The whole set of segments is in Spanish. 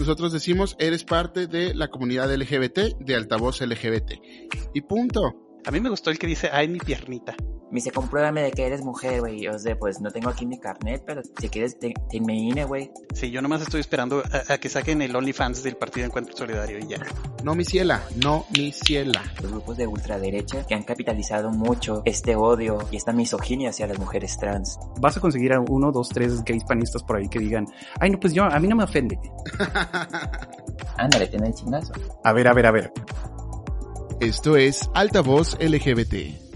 Nosotros decimos, eres parte de la comunidad LGBT, de altavoz LGBT. Y punto. A mí me gustó el que dice, ay, mi piernita. Me dice, compruébame de que eres mujer, güey. O sea, pues no tengo aquí mi carnet, pero si quieres, te, te INE, güey. Sí, yo nomás estoy esperando a, a, que saquen el OnlyFans del Partido Encuentro Solidario y ya. No, mi ciela, no, mi ciela. Los grupos de ultraderecha que han capitalizado mucho este odio y esta misoginia hacia las mujeres trans. Vas a conseguir a uno, dos, tres gays panistas por ahí que digan, ay, no, pues yo, a mí no me ofende. Ándale, ten el chingazo. A ver, a ver, a ver. Esto es Altavoz LGBT.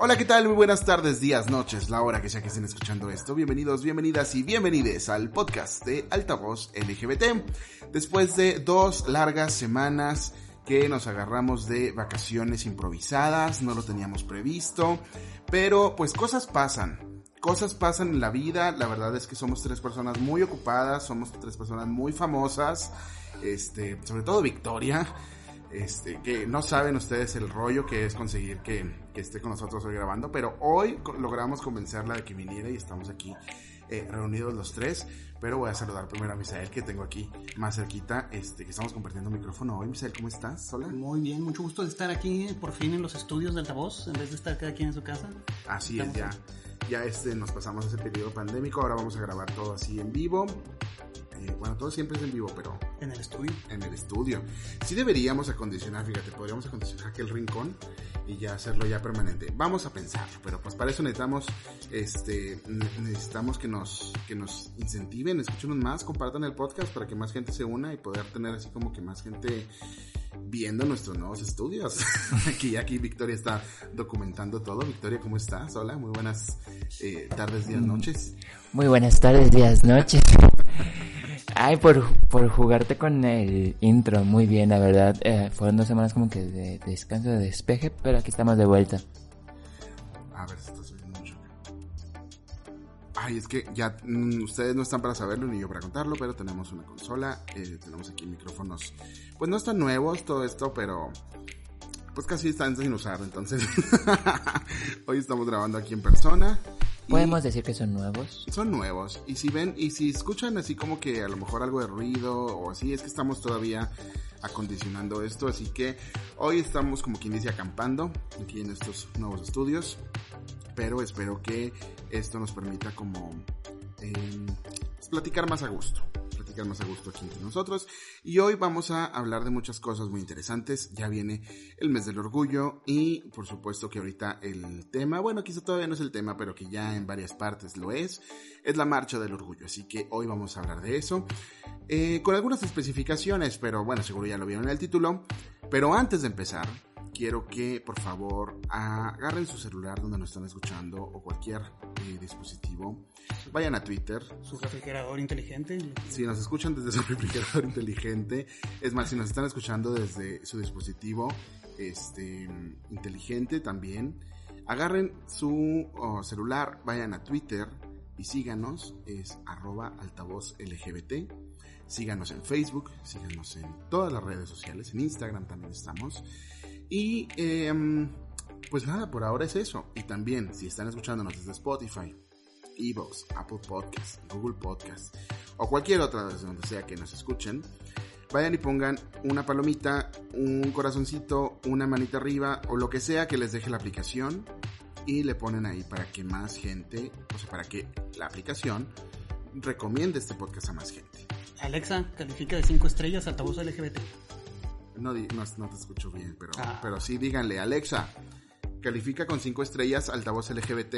Hola, ¿qué tal? Muy buenas tardes, días, noches, la hora que sea que estén escuchando esto. Bienvenidos, bienvenidas y bienvenides al podcast de Altavoz LGBT. Después de dos largas semanas que nos agarramos de vacaciones improvisadas, no lo teníamos previsto, pero pues cosas pasan. Cosas pasan en la vida, la verdad es que somos tres personas muy ocupadas, somos tres personas muy famosas, este, sobre todo Victoria, este, que no saben ustedes el rollo que es conseguir que, que, esté con nosotros hoy grabando, pero hoy logramos convencerla de que viniera y estamos aquí eh, reunidos los tres. Pero voy a saludar primero a Misael, que tengo aquí más cerquita, este, que estamos compartiendo micrófono hoy. Misael, ¿cómo estás? Hola. Muy bien, mucho gusto de estar aquí por fin en los estudios de altavoz, en vez de estar cada quien en su casa. Así es, ya. Ya este, nos pasamos ese periodo pandémico, ahora vamos a grabar todo así en vivo. Eh, bueno, todo siempre es en vivo, pero... En el estudio. En el estudio. Sí deberíamos acondicionar, fíjate, podríamos acondicionar aquel rincón y ya hacerlo ya permanente. Vamos a pensarlo, pero pues para eso necesitamos, este, necesitamos que nos, que nos incentiven, escúchenos más, compartan el podcast para que más gente se una y poder tener así como que más gente viendo nuestros nuevos estudios. aquí, aquí Victoria está documentando todo. Victoria, ¿cómo estás? Hola, muy buenas eh, tardes, días, noches. Muy buenas tardes, días, noches. Ay, por, por jugarte con el intro, muy bien, la verdad. Eh, fueron dos semanas como que de, de, descanso, de despeje, pero aquí estamos de vuelta. A ver, si estás oyendo mucho. Ay, es que ya mmm, ustedes no están para saberlo ni yo para contarlo, pero tenemos una consola, eh, tenemos aquí micrófonos. Pues no están nuevos todo esto, pero pues casi están sin usar, entonces hoy estamos grabando aquí en persona. ¿Podemos decir que son nuevos? Son nuevos. Y si ven, y si escuchan así como que a lo mejor algo de ruido o así, es que estamos todavía acondicionando esto. Así que hoy estamos como quien dice acampando aquí en estos nuevos estudios. Pero espero que esto nos permita como eh, platicar más a gusto más a gusto aquí entre nosotros. Y hoy vamos a hablar de muchas cosas muy interesantes. Ya viene el mes del orgullo y por supuesto que ahorita el tema, bueno, quizá todavía no es el tema, pero que ya en varias partes lo es, es la marcha del orgullo. Así que hoy vamos a hablar de eso. Eh, con algunas especificaciones, pero bueno, seguro ya lo vieron en el título. Pero antes de empezar, quiero que por favor agarren su celular donde nos están escuchando o cualquier eh, dispositivo. Vayan a Twitter. Su refrigerador inteligente. Si nos escuchan desde su refrigerador inteligente, es más, si nos están escuchando desde su dispositivo este, inteligente también, agarren su oh, celular, vayan a Twitter y síganos, es arroba altavoz LGBT. Síganos en Facebook, síganos en todas las redes sociales, en Instagram también estamos. Y eh, pues nada, por ahora es eso. Y también, si están escuchándonos desde Spotify, Evox, Apple Podcasts, Google Podcasts o cualquier otra desde donde sea que nos escuchen, vayan y pongan una palomita, un corazoncito, una manita arriba o lo que sea que les deje la aplicación y le ponen ahí para que más gente, o sea, para que la aplicación recomiende este podcast a más gente. Alexa, califica de 5 estrellas altavoz LGBT. No, no, no, te escucho bien, pero, ah. pero sí díganle, Alexa, califica con 5 estrellas altavoz LGBT.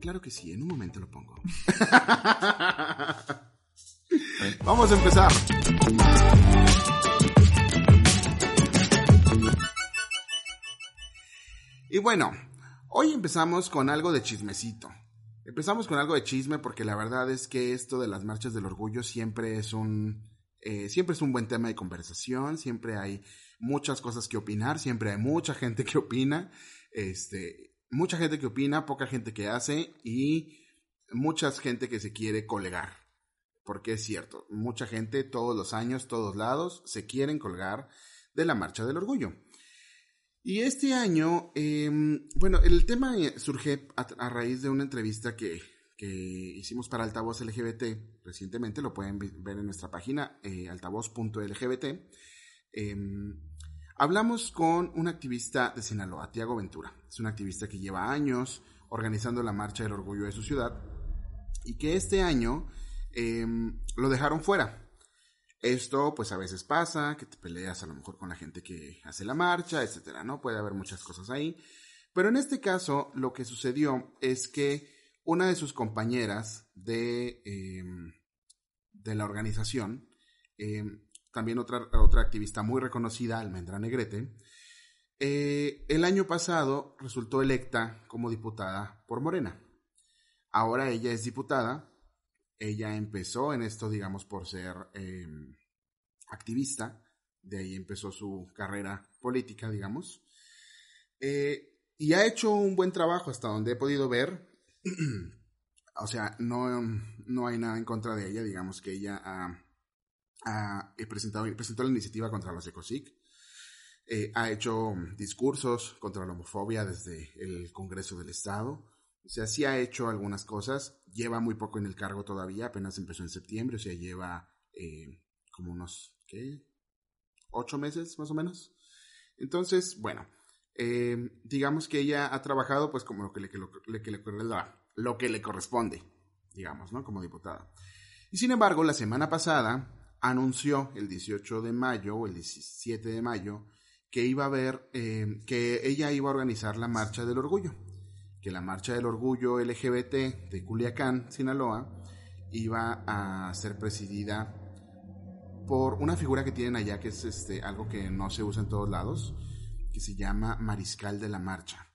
Claro que sí, en un momento lo pongo. Vamos a empezar. Y bueno, hoy empezamos con algo de chismecito. Empezamos con algo de chisme porque la verdad es que esto de las marchas del orgullo siempre es un eh, siempre es un buen tema de conversación, siempre hay muchas cosas que opinar, siempre hay mucha gente que opina, este, mucha gente que opina, poca gente que hace y mucha gente que se quiere colgar. Porque es cierto, mucha gente todos los años, todos lados, se quieren colgar de la marcha del orgullo. Y este año, em, bueno, el tema surge a, raíz de una entrevista que, hicimos para Altavoz LGBT recientemente, lo pueden ver en nuestra página, eh, altavoz.lgbt. Em, hablamos con un activista de Sinaloa, Tiago Ventura. Es un activista que lleva años organizando la Marcha del Orgullo de su ciudad y que este año em, lo dejaron fuera esto, pues a veces pasa, que te peleas a lo mejor con la gente que hace la marcha, etcétera, ¿no? Puede haber muchas cosas ahí. Pero en este caso, lo que sucedió es que una de sus compañeras de, em, de la organización, em, también otra, otra activista muy reconocida, Almendra Negrete, eh, el año pasado resultó electa como diputada por Morena. Ahora ella es diputada ella empezó en esto, digamos, por ser em, activista, de ahí empezó su carrera política, digamos, eh, y ha hecho un buen trabajo hasta donde he podido ver. o sea, no, no hay nada en contra de ella, digamos que ella ha, presentado, presentó la iniciativa contra los ECOSIC, eh, ha hecho discursos contra la homofobia desde el Congreso del Estado, o sea, sí ha hecho algunas cosas, lleva muy poco en el cargo todavía, apenas empezó en septiembre, o sea, lleva eh, como unos. Ocho meses más o menos. Entonces, bueno, eh, digamos que ella ha trabajado pues como lo que le, lo, que le, lo que le corresponde, digamos, ¿no? Como diputada. Y sin embargo, la semana pasada anunció el 18 de mayo o el 17 de mayo que iba a haber, eh, que ella iba a organizar la Marcha del Orgullo que la marcha del orgullo LGBT de Culiacán, Sinaloa, iba a ser presidida por una figura que tienen allá que es este, algo que no se usa en todos lados, que se llama Mariscal de la Marcha,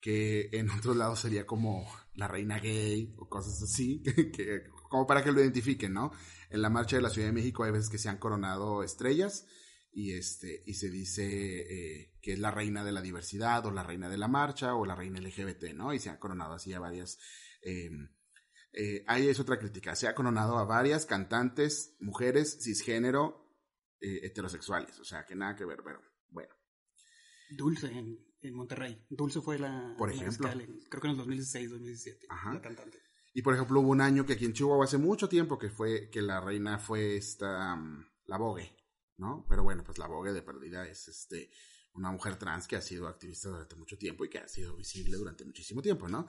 que en otros lados sería como la reina gay o cosas así, que, como para que lo identifiquen, ¿no? En la marcha de la Ciudad de México hay veces que se han coronado estrellas y, este, y se dice eh, que es la reina de la diversidad o la reina de la marcha o la reina LGBT, ¿no? Y se ha coronado así a varias... Eh, eh, ahí es otra crítica, se ha coronado a varias cantantes, mujeres, cisgénero, heterosexuales, o sea, que nada que ver, pero bueno. Dulce en, Monterrey. Dulce fue la... Por ejemplo. creo que en el 2016, 2017. Ajá. La cantante. Y por ejemplo, hubo un año que aquí en Chihuahua hace mucho tiempo que fue que la reina fue esta, mm, la Vogue. ¿no? Pero bueno, pues la Vogue de perdida es este una mujer trans que ha sido activista durante mucho tiempo y que ha sido visible durante muchísimo tiempo, ¿no?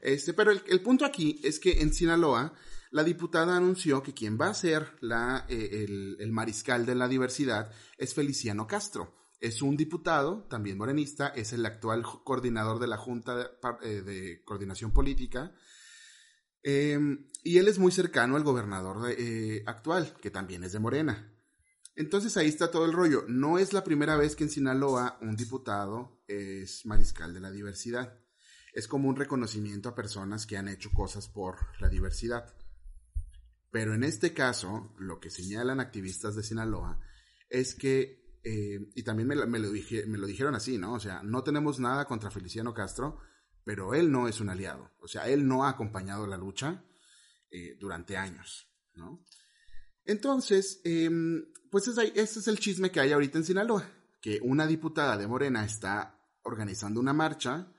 Este, pero el, punto aquí es que en Sinaloa la diputada anunció que quien va a ser la, eh, el, mariscal de la diversidad es Feliciano Castro. Es un diputado, también morenista, es el actual coordinador de la Junta de, eh, Coordinación Política. Em, y él es muy cercano al gobernador eh, actual, que también es de Morena. Entonces ahí está todo el rollo. No es la primera vez que en Sinaloa un diputado es mariscal de la diversidad. Es como un reconocimiento a personas que han hecho cosas por la diversidad. Pero en este caso, lo que señalan activistas de Sinaloa es que, eh, y también me, lo dijeron así, ¿no? O sea, no tenemos nada contra Feliciano Castro, pero él no es un aliado. O sea, él no ha acompañado la lucha eh, durante años, ¿no? Entonces, em, pues ese es el chisme que hay ahorita en Sinaloa, que una diputada de Morena está organizando una marcha,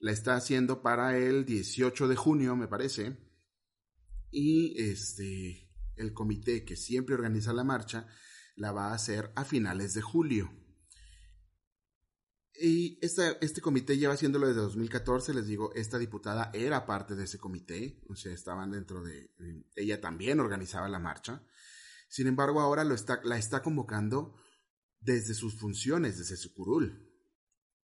la está haciendo para el 18 de junio, me parece, y este, el comité que siempre organiza la marcha la va a hacer a finales de julio. Y este comité lleva haciéndolo desde 2014, les digo, esta diputada era parte de ese comité, o sea, estaban dentro de, ella también organizaba la marcha. Sin embargo, ahora lo está, la está convocando desde sus funciones, desde su curul.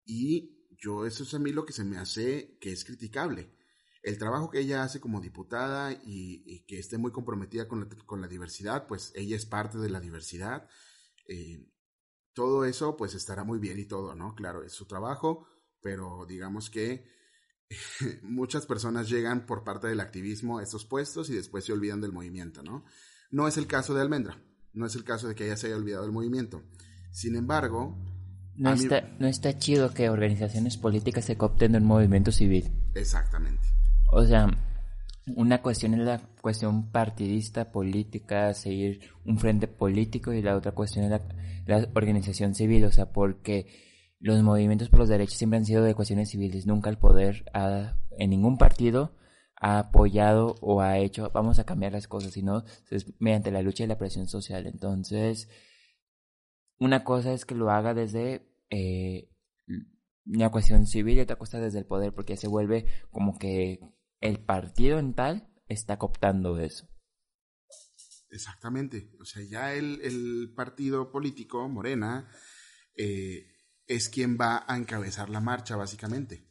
Y yo, eso es a mí lo que se me hace que es criticable. El trabajo que ella hace como diputada y, y que esté muy comprometida con la, con la, diversidad, pues ella es parte de la diversidad. Eh, todo eso pues estará muy bien y todo, ¿no? Claro, es su trabajo, pero digamos que muchas personas llegan por parte del activismo a estos puestos y después se olvidan del movimiento, ¿no? No es el caso de Almendra, no es el caso de que ella se haya olvidado del movimiento. Sin embargo... No, está, no está chido que organizaciones políticas se coopten de un movimiento civil. Exactamente. O sea, una cuestión es la cuestión partidista, política, seguir un frente político y la otra cuestión es la, organización civil, o sea, porque los movimientos por los derechos siempre han sido de cuestiones civiles, nunca el poder ha, en ningún partido ha apoyado o ha hecho vamos a cambiar las cosas, sino es mediante la lucha y la presión social. Entonces, una cosa es que lo haga desde eh, una cuestión civil y otra cosa desde el poder, porque se vuelve como que el partido en tal está cooptando eso. Exactamente. O sea, ya el, partido político, Morena, eh, es quien va a encabezar la marcha, básicamente.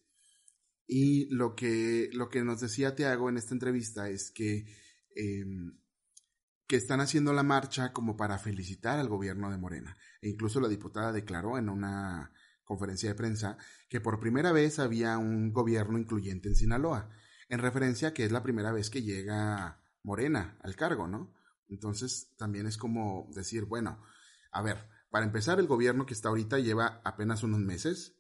Y lo que, lo que nos decía Tiago en esta entrevista es que, eh, que están haciendo la marcha como para felicitar al gobierno de Morena. E incluso la diputada declaró en una conferencia de prensa que por primera vez había un gobierno incluyente en Sinaloa, en referencia a que es la primera vez que llega Morena al cargo, ¿no? Entonces también es como decir, bueno, a ver, para empezar, el gobierno que está ahorita lleva apenas unos meses.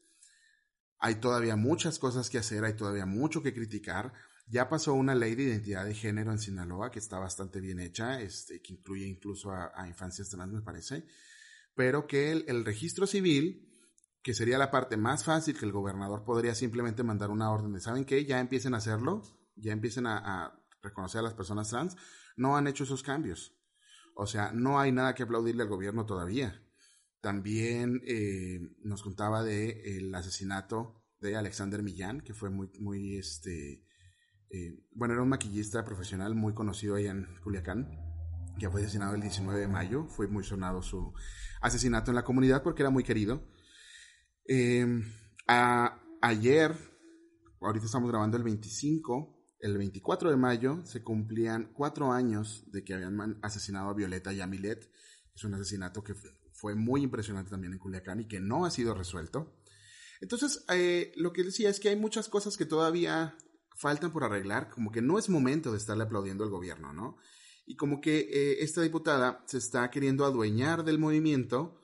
Hay todavía muchas cosas que hacer, hay todavía mucho que criticar. Ya pasó una ley de identidad de género en Sinaloa que está bastante bien hecha, este, que incluye incluso a, infancias trans, me parece, pero que el, registro civil, que sería la parte más fácil que el gobernador podría simplemente mandar una orden de, ¿saben qué? Ya empiecen a hacerlo, ya empiecen a, reconocer a las personas trans, no han hecho esos cambios. O sea, no hay nada que aplaudirle al gobierno todavía. También eh, nos contaba de el asesinato de Alexander Millán, que fue muy, muy, este, eh, bueno, era un maquillista profesional muy conocido allá en Culiacán, que fue asesinado el 19 de mayo. Fue muy sonado su asesinato en la comunidad porque era muy querido. A, ayer, ahorita estamos grabando el 25, el 24 de mayo se cumplían cuatro años de que habían asesinado a Violeta Yamilet. Es un asesinato que fue muy impresionante también en Culiacán y que no ha sido resuelto. Entonces, eh, lo que decía es que hay muchas cosas que todavía faltan por arreglar, como que no es momento de estarle aplaudiendo al gobierno, ¿no? Y como que eh, esta diputada se está queriendo adueñar del movimiento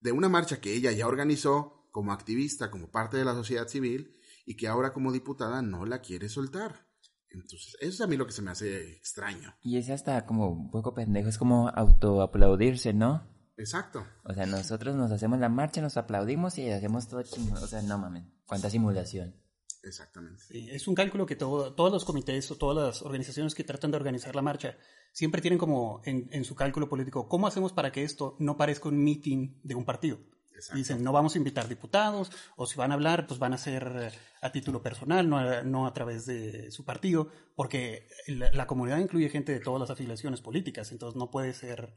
de una marcha que ella ya organizó como activista, como parte de la sociedad civil, y que ahora como diputada no la quiere soltar. Entonces, eso es a mí lo que se me hace extraño. Y es hasta como un poco pendejo, es como autoaplaudirse, ¿no? Exacto. O sea, nosotros nos hacemos la marcha, nos aplaudimos y hacemos todo chingo. O sea, no mames. Cuánta simulación. Exactamente. Sí, es un cálculo que todo, todos los comités o todas las organizaciones que tratan de organizar la marcha siempre tienen como en, en su cálculo político, ¿cómo hacemos para que esto no parezca un meeting de un partido? Exacto. Dicen, no vamos a invitar diputados, o si van a hablar, pues van a ser a título personal, no a, no a través de su partido, porque la, la comunidad incluye gente de todas las afiliaciones políticas, entonces no puede ser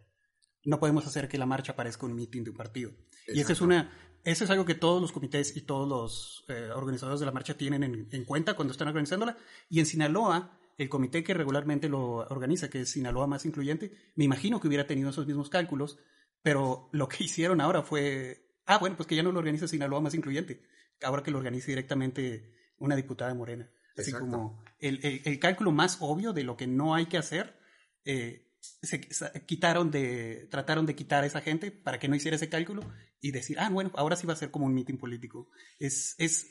no podemos hacer que la marcha parezca un meeting de un partido. Exacto. Y eso es una, eso es algo que todos los comités y todos los eh, organizadores de la marcha tienen en, en, cuenta cuando están organizándola. Y en Sinaloa, el comité que regularmente lo organiza, que es Sinaloa Más Incluyente, me imagino que hubiera tenido esos mismos cálculos, pero lo que hicieron ahora fue, ah, bueno, pues que ya no lo organiza Sinaloa Más Incluyente, ahora que lo organice directamente una diputada de Morena. Así Exacto. como el, el, el, cálculo más obvio de lo que no hay que hacer. Eh, se quitaron de, trataron de quitar a esa gente para que no hiciera ese cálculo y decir, ah, bueno, ahora sí va a ser como un mitin político. Es, es,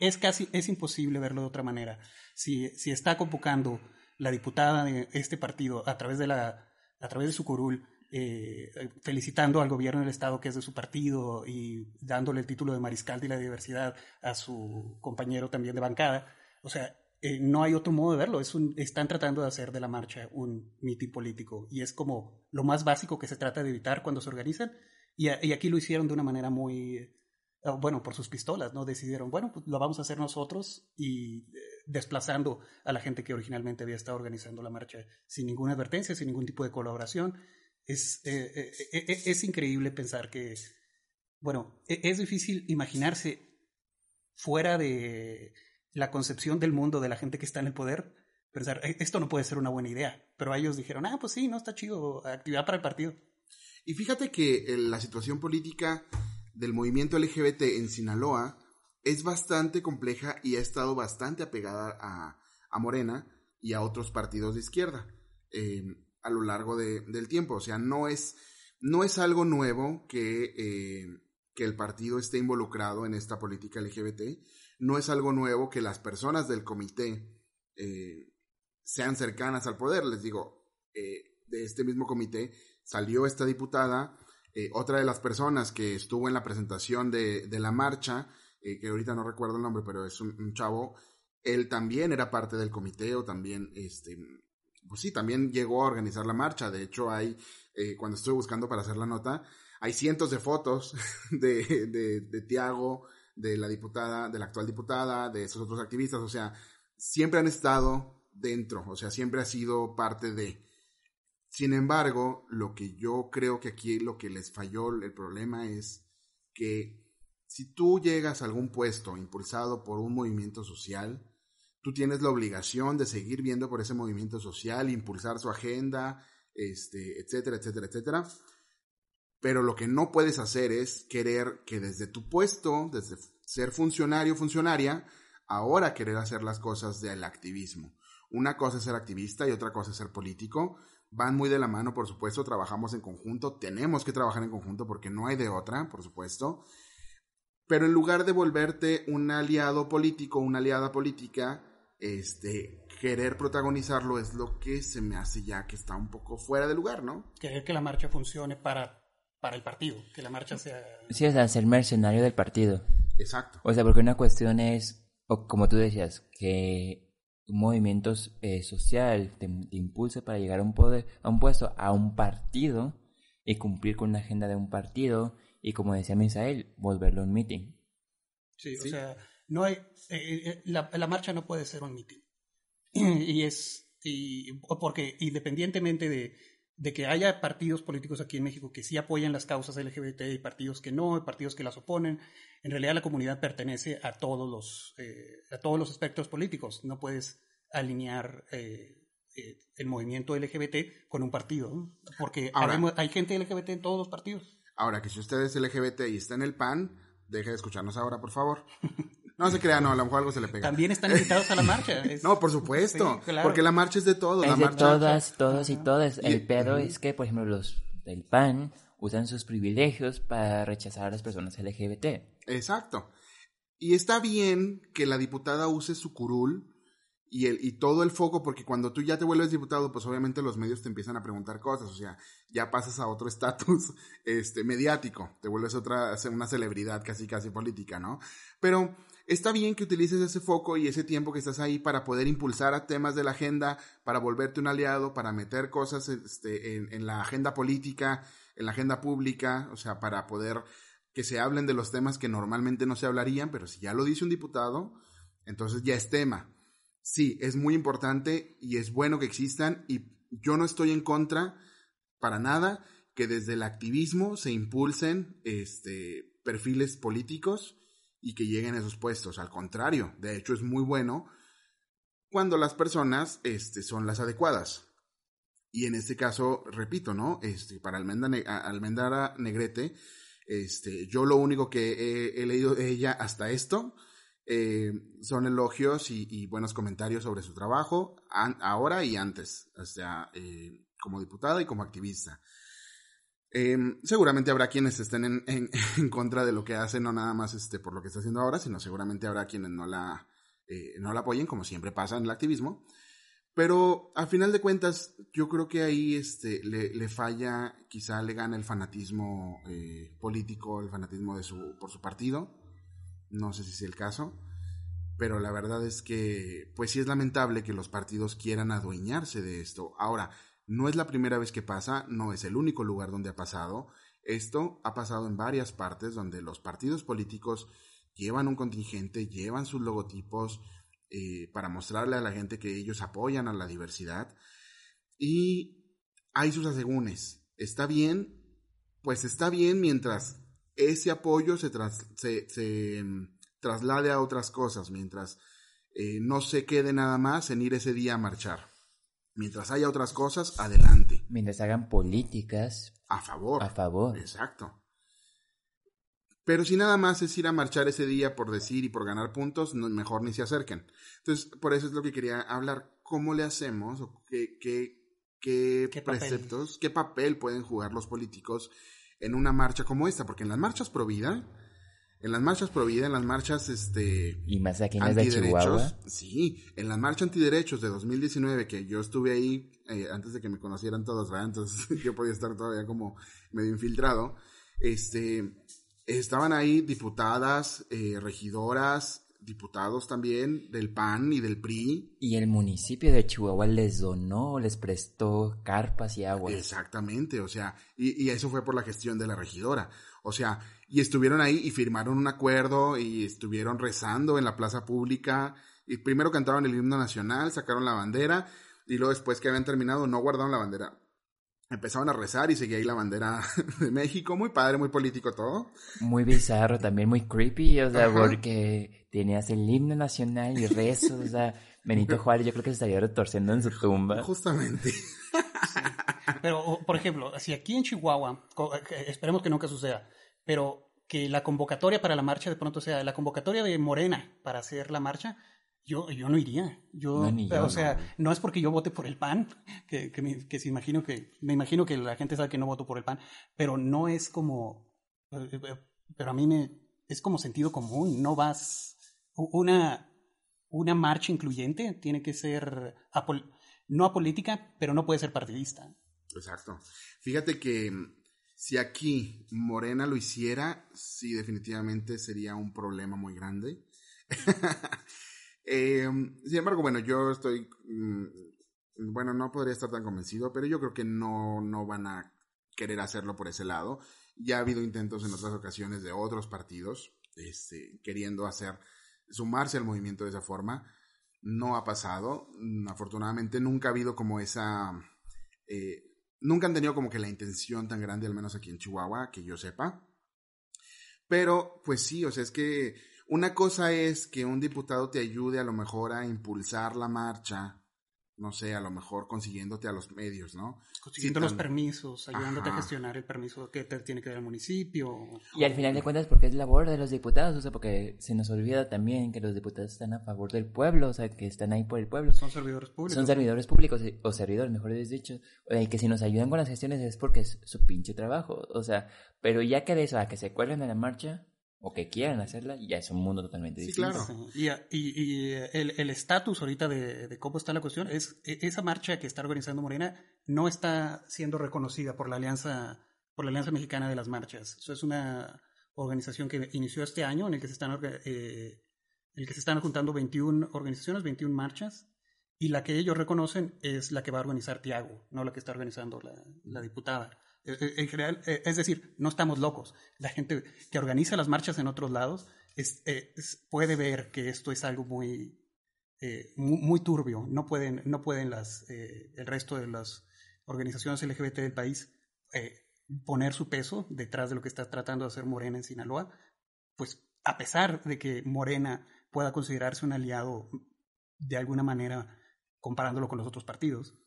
es casi, es imposible verlo de otra manera. Si, si está convocando la diputada de este partido a través de la, a través de su curul, eh, felicitando al gobierno del estado que es de su partido y dándole el título de mariscal de la diversidad a su compañero también de bancada, o sea, eh, no hay otro modo de verlo. Es un, están tratando de hacer de la marcha un mitin político y es como lo más básico que se trata de evitar cuando se organizan. Y, y aquí lo hicieron de una manera muy, uh, bueno, por sus pistolas, ¿no? Decidieron, bueno, pues lo vamos a hacer nosotros y eh, desplazando a la gente que originalmente había estado organizando la marcha sin ninguna advertencia, sin ningún tipo de colaboración. Es, eh, es increíble pensar que, bueno, e, es difícil imaginarse fuera de la concepción del mundo de la gente que está en el poder, pensar, "Eh, esto no puede ser una buena idea. Pero ellos dijeron, ah, pues sí, no está chido, actividad para el partido. Y fíjate que eh, la situación política del movimiento LGBT en Sinaloa es bastante compleja y ha estado bastante apegada a, a Morena y a otros partidos de izquierda eh, a lo largo de- del tiempo. O sea, no es, no es algo nuevo que, eh, que el partido esté involucrado en esta política LGBT. No es algo nuevo que las personas del comité eh, sean cercanas al poder. Les digo, eh, de este mismo comité salió esta diputada, eh, otra de las personas que estuvo en la presentación de, de la marcha, eh, que ahorita no recuerdo el nombre, pero es un, un chavo, él también era parte del comité o también, este, pues sí, también llegó a organizar la marcha. De hecho, hay, eh, cuando estuve buscando para hacer la nota, hay cientos de fotos de, de, de Tiago, de la diputada, de la actual diputada, de esos otros activistas, o sea, siempre han estado dentro, o sea, siempre ha sido parte de. Sin embargo, lo que yo creo que aquí lo que les falló el problema es que si tú llegas a algún puesto impulsado por un movimiento social, tú tienes la obligación de seguir viendo por ese movimiento social, impulsar su agenda, este, etcétera, etcétera, etcétera. Pero lo que no puedes hacer es querer que desde tu puesto, desde ser funcionario, funcionaria, ahora querer hacer las cosas del activismo. Una cosa es ser activista y otra cosa es ser político. Van muy de la mano, por supuesto, trabajamos en conjunto, tenemos que trabajar en conjunto porque no hay de otra, por supuesto. Pero en lugar de volverte un aliado político, una aliada política, este, querer protagonizarlo es lo que se me hace ya que está un poco fuera de lugar, ¿no? Querer que la marcha funcione para, para el partido, que la marcha sea... Sí, o sea, ser mercenario del partido. Exacto. O sea, porque una cuestión es, o como tú decías, que un movimiento eh, social te, te impulse para llegar a un poder, a un puesto, a un partido y cumplir con una agenda de un partido y como decía Misael, volverlo un meeting. Sí, Sí. o sea, no hay, eh, eh, la, la marcha no puede ser un mitin. y es, y, porque independientemente de, de que haya partidos políticos aquí en México que sí apoyan las causas LGBT y partidos que no, y partidos que las oponen, en realidad la comunidad pertenece a todos los, eh, a todos los aspectos políticos. No puedes alinear eh, eh, el movimiento LGBT con un partido, ¿no? porque Ahora- habemos- hay gente LGBT en todos los partidos. Ahora, que si usted es LGBT y está en el PAN, deje de escucharnos ahora, por favor. No se crea, no, a lo mejor algo se le pega. También están invitados a la marcha. es- No, por supuesto, Sí, claro. porque la marcha es de todos. la Es de marcha, todas, todos y todas. Y- El pedo es que, por ejemplo, los del PAN usan sus privilegios para rechazar a las personas LGBT. Exacto. Y está bien que la diputada use su curul y, el, y todo el foco, porque cuando tú ya te vuelves diputado, pues obviamente los medios te empiezan a preguntar cosas, o sea, ya pasas a otro estatus este, mediático, te vuelves otra, una celebridad casi, casi política, ¿no? Pero está bien que utilices ese foco y ese tiempo que estás ahí para poder impulsar a temas de la agenda, para volverte un aliado, para meter cosas este, en, la agenda política, en la agenda pública, o sea, para poder que se hablen de los temas que normalmente no se hablarían, pero si ya lo dice un diputado, entonces ya es tema. Sí, es muy importante y es bueno que existan y yo no estoy en contra para nada que desde el activismo se impulsen este, perfiles políticos y que lleguen a esos puestos. Al contrario, de hecho es muy bueno cuando las personas este, son las adecuadas. Y en este caso, repito, ¿no? Este, para Almenda, Ne- Almendara Negrete, este, yo lo único que he, leído de ella hasta esto eh, son elogios y, buenos comentarios sobre su trabajo, ahora y antes, o sea, eh, como diputada y como activista. Eh, seguramente habrá quienes estén en, en- en contra de lo que hace, no nada más este, por lo que está haciendo ahora, sino seguramente habrá quienes no la, eh, no la apoyen, como siempre pasa en el activismo. Pero a final de cuentas, yo creo que ahí este, le, le falla, quizá le gana el fanatismo eh, político, el fanatismo de su, por su partido. No sé si es el caso. Pero la verdad es que, pues sí es lamentable que los partidos quieran adueñarse de esto. Ahora, no es la primera vez que pasa, no es el único lugar donde ha pasado. Esto ha pasado en varias partes donde los partidos políticos llevan un contingente, llevan sus logotipos eh, para mostrarle a la gente que ellos apoyan a la diversidad. Y hay sus asegúnes. ¿Está bien? Pues está bien mientras ese apoyo se, se, mm, traslade a otras cosas, mientras eh, no se quede nada más en ir ese día a marchar. Mientras haya otras cosas, adelante. Mientras hagan políticas A favor. a favor. Exacto. Pero si nada más es ir a marchar ese día por decir y por ganar puntos, no- mejor ni se acerquen. Entonces, por eso es lo que quería hablar. ¿Cómo le hacemos? O qué, qué, qué ¿Qué papel? preceptos, qué papel pueden jugar los políticos en una marcha como esta? Porque en las marchas pro vida, en las marchas pro vida, en las marchas este, Y más aquí en de Chihuahua. sí, en la marcha antiderechos de 2019, que yo estuve ahí eh, antes de que me conocieran todos, ¿verdad? Entonces yo podía estar todavía como medio infiltrado. Este, estaban ahí diputadas, eh, regidoras, diputados también del PAN y del PRI. Y el municipio de Chihuahua les donó, les prestó carpas y agua. Exactamente, o sea, y, y eso fue por la gestión de la regidora. O sea, y estuvieron ahí y firmaron un acuerdo y estuvieron rezando en la plaza pública. Y primero cantaron el himno nacional, sacaron la bandera y luego después que habían terminado no guardaron la bandera. Empezaron a rezar y seguía ahí la bandera de México. Muy padre, muy político todo. Muy bizarro, también muy creepy, o sea, Ajá. porque tenías el himno nacional y rezos, o sea, Benito Juárez yo creo que se estaría retorciendo en su tumba. Justamente. Pero, por ejemplo, si aquí en Chihuahua, eh, esperemos que nunca suceda, pero que la convocatoria para la marcha de pronto sea la convocatoria de Morena para hacer la marcha, yo, yo no iría. Yo, No, ni yo, o sea, no. es porque yo vote por el PAN, que, que, me, que se imagino que, me imagino que la gente sabe que no voto por el PAN, pero no es como, pero a mí me, es como sentido común, no vas, una, una marcha incluyente tiene que ser apol- no apolítica, pero no puede ser partidista. Exacto. Fíjate que si aquí Morena lo hiciera, sí, definitivamente sería un problema muy grande. Eh, sin embargo, bueno, yo estoy, mm, bueno, no podría estar tan convencido, pero yo creo que no, no van a querer hacerlo por ese lado. Ya ha habido intentos en otras ocasiones de otros partidos, este, queriendo hacer, sumarse al movimiento de esa forma. No ha pasado. Mm, Afortunadamente nunca ha habido como esa, eh, nunca han tenido como que la intención tan grande, al menos aquí en Chihuahua, que yo sepa. Pero, pues sí, o sea, es que una cosa es que un diputado te ayude a lo mejor a impulsar la marcha, no sé, a lo mejor consiguiéndote a los medios, ¿no? consiguiendo Sí, los permisos, ayudándote Ajá. a gestionar el permiso que te tiene que dar el municipio. Y al final de cuentas, porque es labor de los diputados, o sea, porque se nos olvida también que los diputados están a favor del pueblo, o sea, que están ahí por el pueblo. Son servidores públicos. Son servidores públicos, eh, o servidores, mejor dicho, o y que si nos ayudan con las gestiones es porque es su pinche trabajo, o sea, pero ya que de eso a que se cuelguen a la marcha, o que quieran hacerla, ya es un mundo totalmente Sí, distinto. claro. Sí, Y, y- y el el estatus ahorita de, de cómo está la cuestión es e- esa marcha que está organizando Morena no está siendo reconocida por la alianza por la alianza mexicana de las marchas. Eso es una organización que inició este año en el que se están eh, en el que se están juntando 21 organizaciones, 21 marchas y la que ellos reconocen es la que va a organizar Tiago, no la que está organizando la, la diputada. Eh, eh, En general, eh, es decir, no estamos locos. La gente que organiza las marchas en otros lados puede ver que esto es algo muy, muy, turbio. No pueden, no pueden las, el resto de las organizaciones LGBT del país poner su peso detrás de lo que está tratando de hacer Morena en Sinaloa. Pues a pesar de que Morena pueda considerarse un aliado de alguna manera comparándolo con los otros partidos.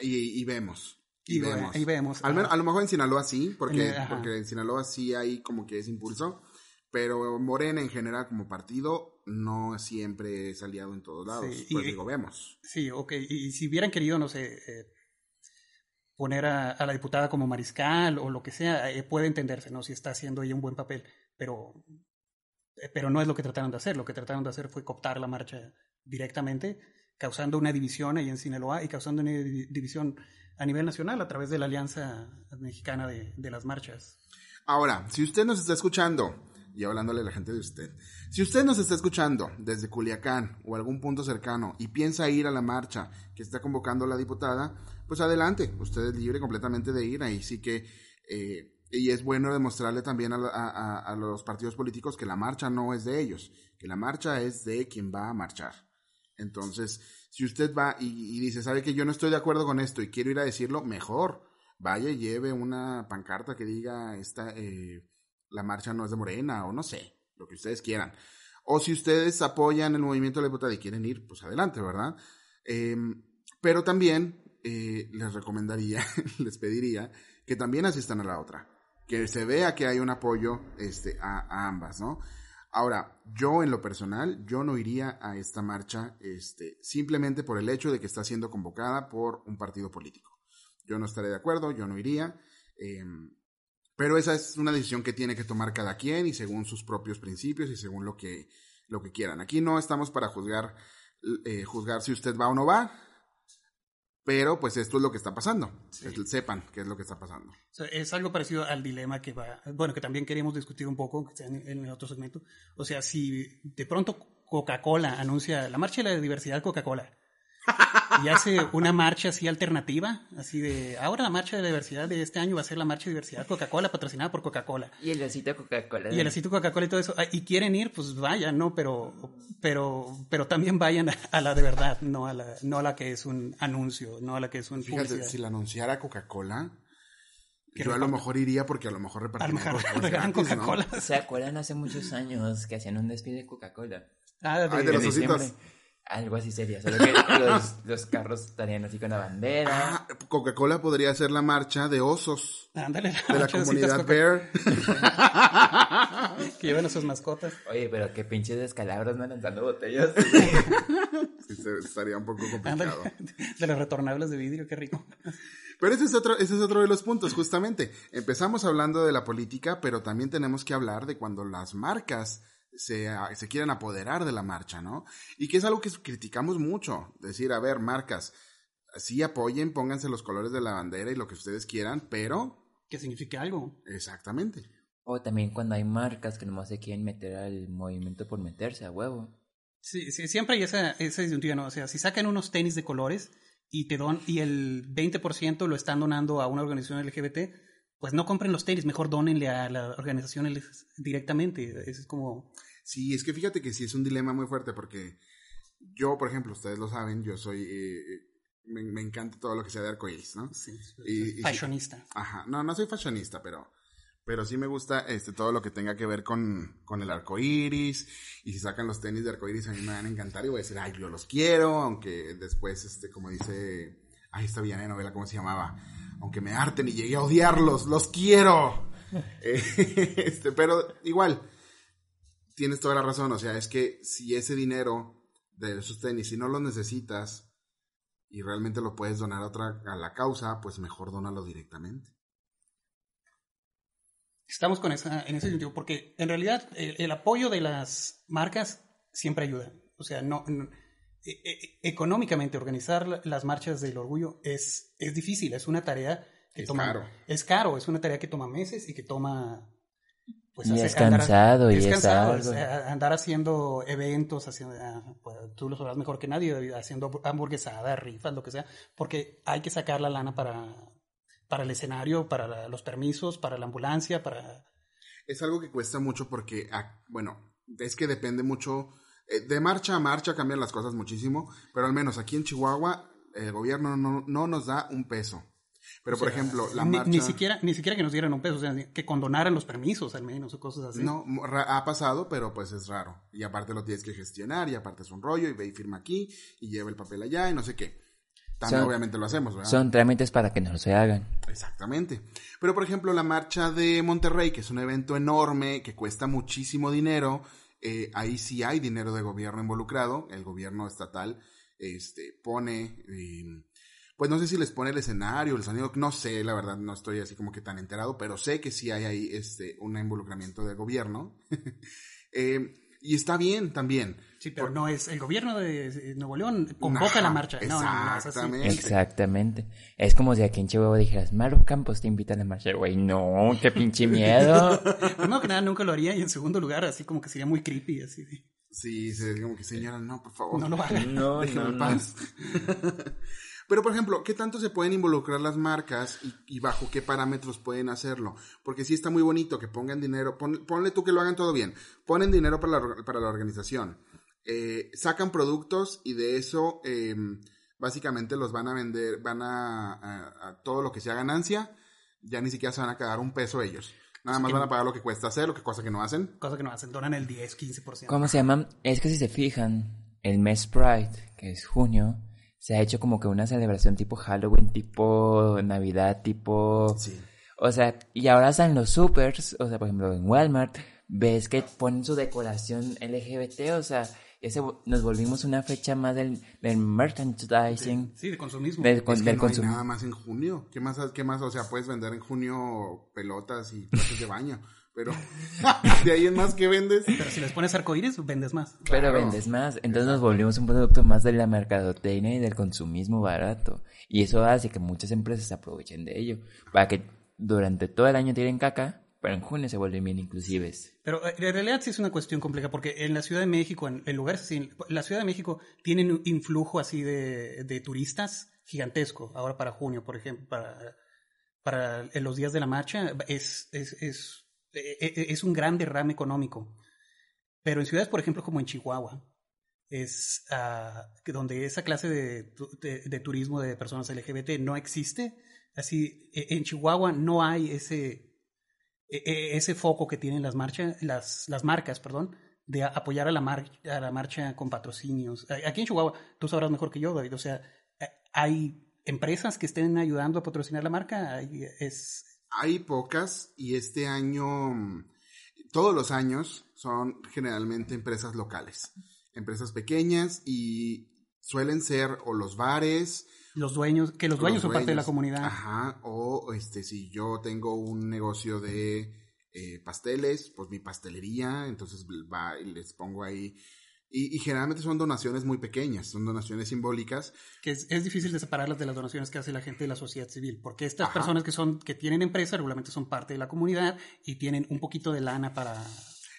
Y, y vemos. Y, Y, ve- vemos. y vemos. Al menos- a lo mejor en Sinaloa sí, porque, En- porque en Sinaloa sí hay como que ese impulso, pero Morena en general como partido no siempre es aliado en todos lados. Sí, pues y- digo, vemos. Sí, ok. Y si hubieran querido, no sé, eh, poner a, a la diputada como mariscal o lo que sea, eh, puede entenderse, ¿no? Si está haciendo ella un buen papel, pero, eh, pero no es lo que trataron de hacer. Lo que trataron de hacer fue cooptar la marcha directamente, causando una división ahí en Sinaloa y causando una di- división a nivel nacional a través de la Alianza Mexicana de, de las Marchas. Ahora, si usted nos está escuchando, y hablándole a la gente de usted, si usted nos está escuchando desde Culiacán o algún punto cercano y piensa ir a la marcha que está convocando la diputada, pues adelante, usted es libre completamente de ir, ahí sí que, eh, y es bueno demostrarle también a, a- a los partidos políticos que la marcha no es de ellos, que la marcha es de quien va a marchar. Entonces, si usted va y, dice, sabe que yo no estoy de acuerdo con esto y quiero ir a decirlo, mejor vaya y lleve una pancarta que diga esta eh, la marcha no es de Morena o no sé, lo que ustedes quieran. O si ustedes apoyan el movimiento de la libertad y quieren ir, pues adelante, ¿verdad? Em, pero también eh, les recomendaría, les pediría que también asistan a la otra. Que se vea que hay un apoyo este, a, ambas, ¿no? Ahora, yo en lo personal, yo no iría a esta marcha este, simplemente por el hecho de que está siendo convocada por un partido político. Yo no estaré de acuerdo, yo no iría. Em, pero esa es una decisión que tiene que tomar cada quien y según sus propios principios y según lo que, lo que quieran. Aquí no estamos para juzgar, eh, juzgar si usted va o no va, pero pues esto es lo que está pasando. Sepan qué es lo que está pasando. es algo parecido al dilema que va, bueno, que también queremos discutir un poco en, en el otro segmento. O sea, si de pronto Coca-Cola anuncia la marcha de la diversidad Coca-Cola y hace una marcha así alternativa, así de, ahora la marcha de diversidad de este año va a ser la marcha de diversidad Coca-Cola, patrocinada por Coca-Cola. Y el osito Coca-Cola. Y el osito Coca-Cola y todo eso. Ah, y quieren ir, pues vayan, ¿no? Pero, pero, pero también vayan a, la de verdad, no a la, no a la que es un anuncio, no a la que es un Fíjate, si la anunciara Coca-Cola, yo a lo mejor iría porque a lo mejor repartirían Coca-Cola. ¿Se acuerdan hace muchos años que hacían un despido de Coca-Cola? Ah, de, de los ositos. Algo así sería, solo que los, carros estarían así con la bandera. Ah, Coca-Cola podría ser la marcha de osos. Ándale, de la comunidad Bear. que llevan a sus mascotas. Oye, pero qué pinches descalabros, ¿no? Lanzando botellas. sí, estaría un poco complicado. De los retornables de vidrio, qué rico. Pero ese es, otro, ese es otro de los puntos, justamente. Empezamos hablando de la política, pero también tenemos que hablar de cuando las marcas se, se quieren apoderar de la marcha, ¿no? Y que es algo que criticamos mucho, decir, a ver, marcas, sí apoyen, pónganse los colores de la bandera y lo que ustedes quieran, pero... Que signifique algo. Exactamente. O también cuando hay marcas que nomás se quieren meter al movimiento por meterse a huevo. Sí, sí siempre hay esa, esa disyuntiva, ¿no? O sea, si sacan unos tenis de colores y te don, y el 20% lo están donando a una organización LGBT, pues no compren los tenis, mejor donenle a la organización directamente. Es como... Sí, es que fíjate que sí es un dilema muy fuerte porque yo, por ejemplo, ustedes lo saben, yo soy... Eh, eh, me, encanta todo lo que sea de arcoíris, ¿no? Sí. Y, fashionista. ajá. No, no soy fashionista, pero pero sí me gusta este todo lo que tenga que ver con, con el arco iris. Y si sacan los tenis de arco iris, a mí me van a encantar y voy a decir, ay, yo los quiero. Aunque después, este, como dice, ay, esta villana de novela, ¿cómo se llamaba? Aunque me harten y llegué a odiarlos, los quiero. Eh, este, pero igual, tienes toda la razón, o sea, es que si ese dinero de esos tenis, si no lo necesitas y realmente lo puedes donar a, otra, a la causa, pues mejor dónalo directamente. Estamos con esa, en ese sentido, porque en realidad el, apoyo de las marcas siempre ayuda. O sea, no e, e, económicamente organizar las marchas del orgullo es, es difícil, es una tarea que es toma... Caro. Es caro, es una tarea que toma meses y que toma... Pues, y es cansado y es, andar haciendo eventos, haciendo, ah, pues, tú lo sabrás mejor que nadie, haciendo hamburguesadas, rifas, lo que sea, porque hay que sacar la lana para, para el escenario, para los permisos, para la ambulancia, para... Es algo que cuesta mucho porque, ah, bueno, es que depende mucho de marcha a marcha cambian las cosas muchísimo, pero al menos aquí en Chihuahua el gobierno no, no nos da un peso. Pero, por ejemplo, la ni, marcha... Ni siquiera, ni siquiera que nos dieran un peso, o sea, que condonaran los permisos al menos o cosas así. No, ha pasado, pero pues es raro. Y aparte lo tienes que gestionar, y aparte es un rollo, y ve y firma aquí, y lleva el papel allá, y no sé qué. También obviamente lo hacemos, ¿verdad? Son trámites para que no se hagan. Exactamente. Pero, por ejemplo, la marcha de Monterrey, que es un evento enorme, que cuesta muchísimo dinero, eh, ahí sí hay dinero de gobierno involucrado, el gobierno estatal este, pone, em, pues no sé si les pone el escenario, el sonido, no sé, la verdad no estoy así como que tan enterado, pero sé que sí hay ahí este, un involucramiento del gobierno. eh, y está bien también. Sí, pero no es el gobierno de Nuevo León convoca la marcha. No, exactamente. exactamente. Es como si aquí en Chihuahua dijeras, Maru Campos te invita a la marcha. Güey, no, qué pinche miedo. Primero que nada, nunca lo haría. Y en segundo lugar, así como que sería muy creepy. así Sí, sería como que señora, no, por favor. No lo hagan. No, no, no. Pero, por ejemplo, ¿qué tanto se pueden involucrar las marcas y, bajo qué parámetros pueden hacerlo? Porque sí está muy bonito que pongan dinero, ponle tú que lo hagan todo bien, ponen dinero para la, para la organización, eh, sacan productos y de eso em, básicamente los van a vender, van a, a, todo lo que sea ganancia, ya ni siquiera se van a quedar un peso ellos. Nada más van a pagar lo que cuesta hacer, lo que cosa que no hacen. Cosa que no hacen, donan el 10, 15%. ¿Cómo se llaman? Es que si se fijan, el mes Pride, que es junio, se ha hecho como que una celebración tipo Halloween, tipo Navidad, tipo... Sí. O sea, y ahora están los supers, o sea, por ejemplo, en Walmart, ves que ponen su decoración LGBT, o sea, ese, nos volvimos una fecha más del, del merchandising. Sí, de consumismo. Del, Es con- que del no hay nada más en junio. ¿Qué más, ¿Qué más? O sea, puedes vender en junio pelotas y cosas de baño. Pero de ahí en más que vendes. Pero si les pones arcoíris, vendes más. Pero Claro. vendes más. Entonces nos volvimos un producto más de la mercadotecnia y del consumismo barato. Y eso hace que muchas empresas se aprovechen de ello. Para que durante todo el año tiren caca, pero en junio se vuelven bien inclusives. Pero eh, en realidad sí es una cuestión compleja porque en la Ciudad de México, en, en lugares así, la Ciudad de México tiene un influjo así de, de turistas gigantesco. Ahora para junio, por ejemplo, para, para los días de la marcha, es, es, es, eh, eh, es un gran derrame económico. Pero en ciudades, por ejemplo, como en Chihuahua, es que donde esa clase de, de- de turismo de personas LGBT no existe. Así, e- en Chihuahua no hay ese, ese foco que tienen las marchas, las, las marcas, perdón, de apoyar a la, mar- a la marcha con patrocinios. Aquí en Chihuahua, tú sabrás mejor que yo, David, o sea, eh, hay empresas que estén ayudando a patrocinar la marca, Hay- pocas y este año, todos los años son generalmente empresas locales. Empresas pequeñas y suelen ser o los bares. Los dueños, que los dueños son parte de la dueños. comunidad. Ajá, o este, si yo tengo un negocio de eh, pasteles, pues mi pastelería, entonces va y les pongo ahí. Y, y generalmente son donaciones muy pequeñas, son donaciones simbólicas. que es, es difícil de separarlas de las donaciones que hace la gente de la sociedad civil, porque estas Ajá. personas que son que tienen empresa regularmente son parte de la comunidad y tienen un poquito de lana para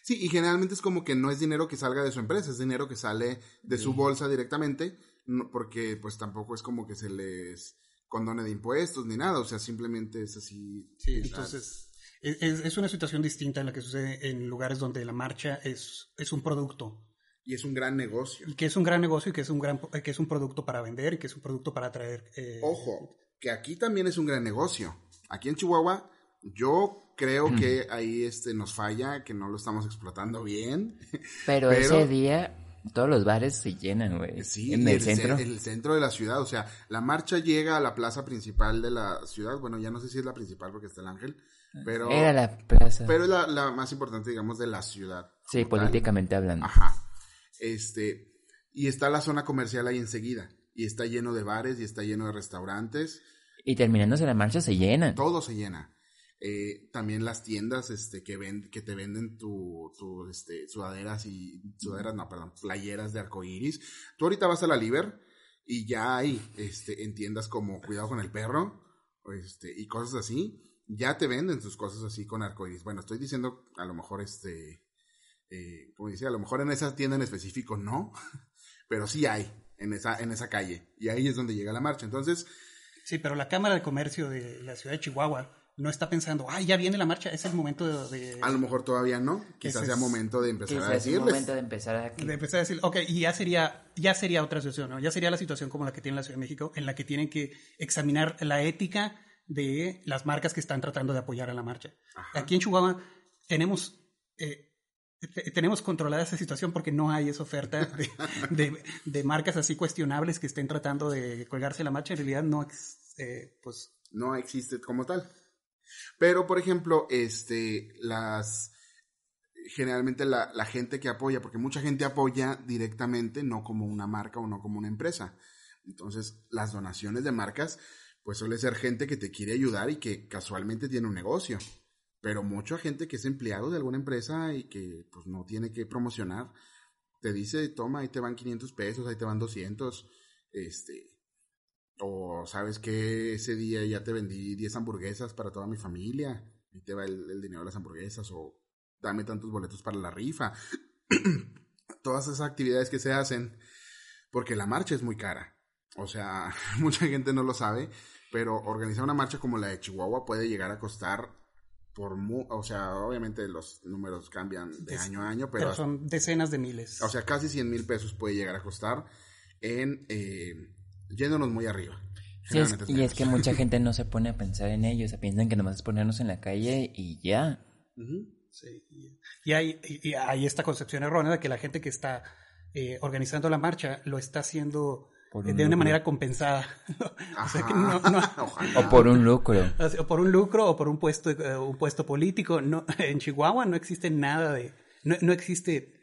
Sí, y generalmente es como que no es dinero que salga de su empresa, es dinero que sale de su bolsa directamente, no- porque pues tampoco es como que se les condone de impuestos ni nada, o sea, simplemente es así. Sí, es entonces es, es- una situación distinta en la que sucede en lugares donde la marcha es, es un producto Y es un gran negocio. y que es un gran negocio y que es un gran que es un producto para vender y que es un producto para atraer eh, Ojo, que aquí también es un gran negocio. Aquí en Chihuahua, yo creo que ahí este nos falla, que no lo estamos explotando bien. Pero, Pero- ese día todos los bares se llenan, güey. Sí, en el ce- centro. el centro de la ciudad, o sea, la marcha llega a la plaza principal de la ciudad, bueno, ya no sé si es la principal porque está el ángel, pero, Era la plaza. pero es la, la más importante, digamos, de la ciudad. sí, tal. políticamente hablando. Ajá. Este, y está la zona comercial ahí enseguida, y está lleno de bares, y está lleno de restaurantes, Y terminándose la marcha se llenan. todo se llena. Eh, también las tiendas este, que, ven, que te venden tu, tu, este, sudaderas y sudaderas, no, perdón, playeras de arcoiris. Tú ahorita vas a la Liber y ya hay este, en tiendas como Cuidado con el perro este, y cosas así. Ya te venden sus cosas así con arcoiris. Bueno, estoy diciendo a lo mejor este, eh, como decía, a lo mejor en esa tienda en específico no, pero sí hay en esa, en esa calle y ahí es donde llega la marcha. Entonces, Sí, pero la Cámara de Comercio de la ciudad de Chihuahua no está pensando, ay, ya viene la marcha, es el momento de, de- A lo mejor todavía no. Quizás sea es- momento de empezar a Quizás es el decirles. momento de empezar a... de empezar a decir, ok, y ya sería, ya sería otra situación, ¿no? Ya sería la situación como la que tiene la Ciudad de México, en la que tienen que examinar la ética de las marcas que están tratando de apoyar a la marcha. Ajá. Aquí en Chihuahua tenemos, eh, te- tenemos controlada esa situación porque no hay esa oferta de, de- de marcas así cuestionables que estén tratando de colgarse la marcha. En realidad no, eh, pues, No existe como tal. Pero, por ejemplo, este, las, generalmente la, la gente que apoya, porque mucha gente apoya directamente, no como una marca o no como una empresa. Entonces, las donaciones de marcas, pues suele ser gente que te quiere ayudar y que casualmente tiene un negocio. Pero mucha gente que es empleado de alguna empresa y que pues no tiene que promocionar, te dice, toma, ahí te van 500 pesos, ahí te van 200, este, o sabes que ese día ya te vendí 10 hamburguesas para toda mi familia, y te va el, el dinero de las hamburguesas, o dame tantos boletos para la rifa. Todas esas actividades que se hacen, porque la marcha es muy cara. O sea, mucha gente no lo sabe, pero organizar una marcha como la de Chihuahua puede llegar a costar por mu o sea, obviamente los números cambian de Des- año a año, pero pero, son decenas de miles. o sea, casi 100 mil pesos puede llegar a costar en eh, yéndonos muy arriba. Sí, es- Generalmente y es que mucha gente no se pone a pensar en ello, o sea, piensan que nomás es ponernos en la calle y ya. Sí. Y hay, y hay esta concepción errónea de que la gente que está eh, organizando la marcha lo está haciendo eh, un de una lucro. manera compensada. O sea, que no- no-. O por un lucro. o por un lucro o por un puesto, eh, un puesto político. No, en Chihuahua no existe nada de, no, no existe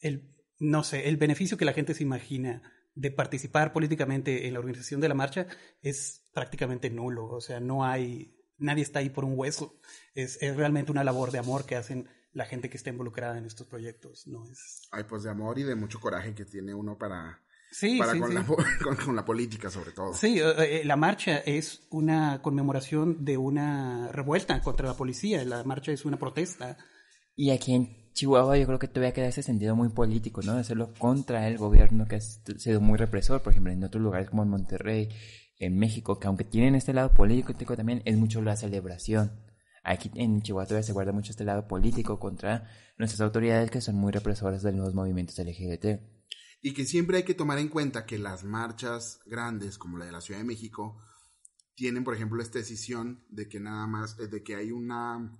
el, no sé, el beneficio que la gente se imagina de participar políticamente en la organización de la marcha es prácticamente nulo. O sea, no hay, nadie está ahí por un hueso. Es, es realmente una labor de amor que hacen la gente que está involucrada en estos proyectos. No es. Ay, pues de amor y de mucho coraje que tiene uno para, Sí, para sí, con, sí. La, con, con la política sobre todo. Sí, eh, eh, la marcha es una conmemoración de una revuelta contra la policía. La marcha es una protesta. Y aquí en Chihuahua yo creo que todavía queda ese sentido muy político, ¿no? De hacerlo contra el gobierno que ha sido muy represor, por ejemplo, en otros lugares como en Monterrey, en México, que aunque tienen este lado político también, es mucho la celebración. Aquí en Chihuahua todavía se guarda mucho este lado político contra nuestras autoridades que son muy represoras de los movimientos LGBT. Y que siempre hay que tomar en cuenta que las marchas grandes, como la de la Ciudad de México, tienen, por ejemplo, esta decisión de que nada más, eh, de que hay una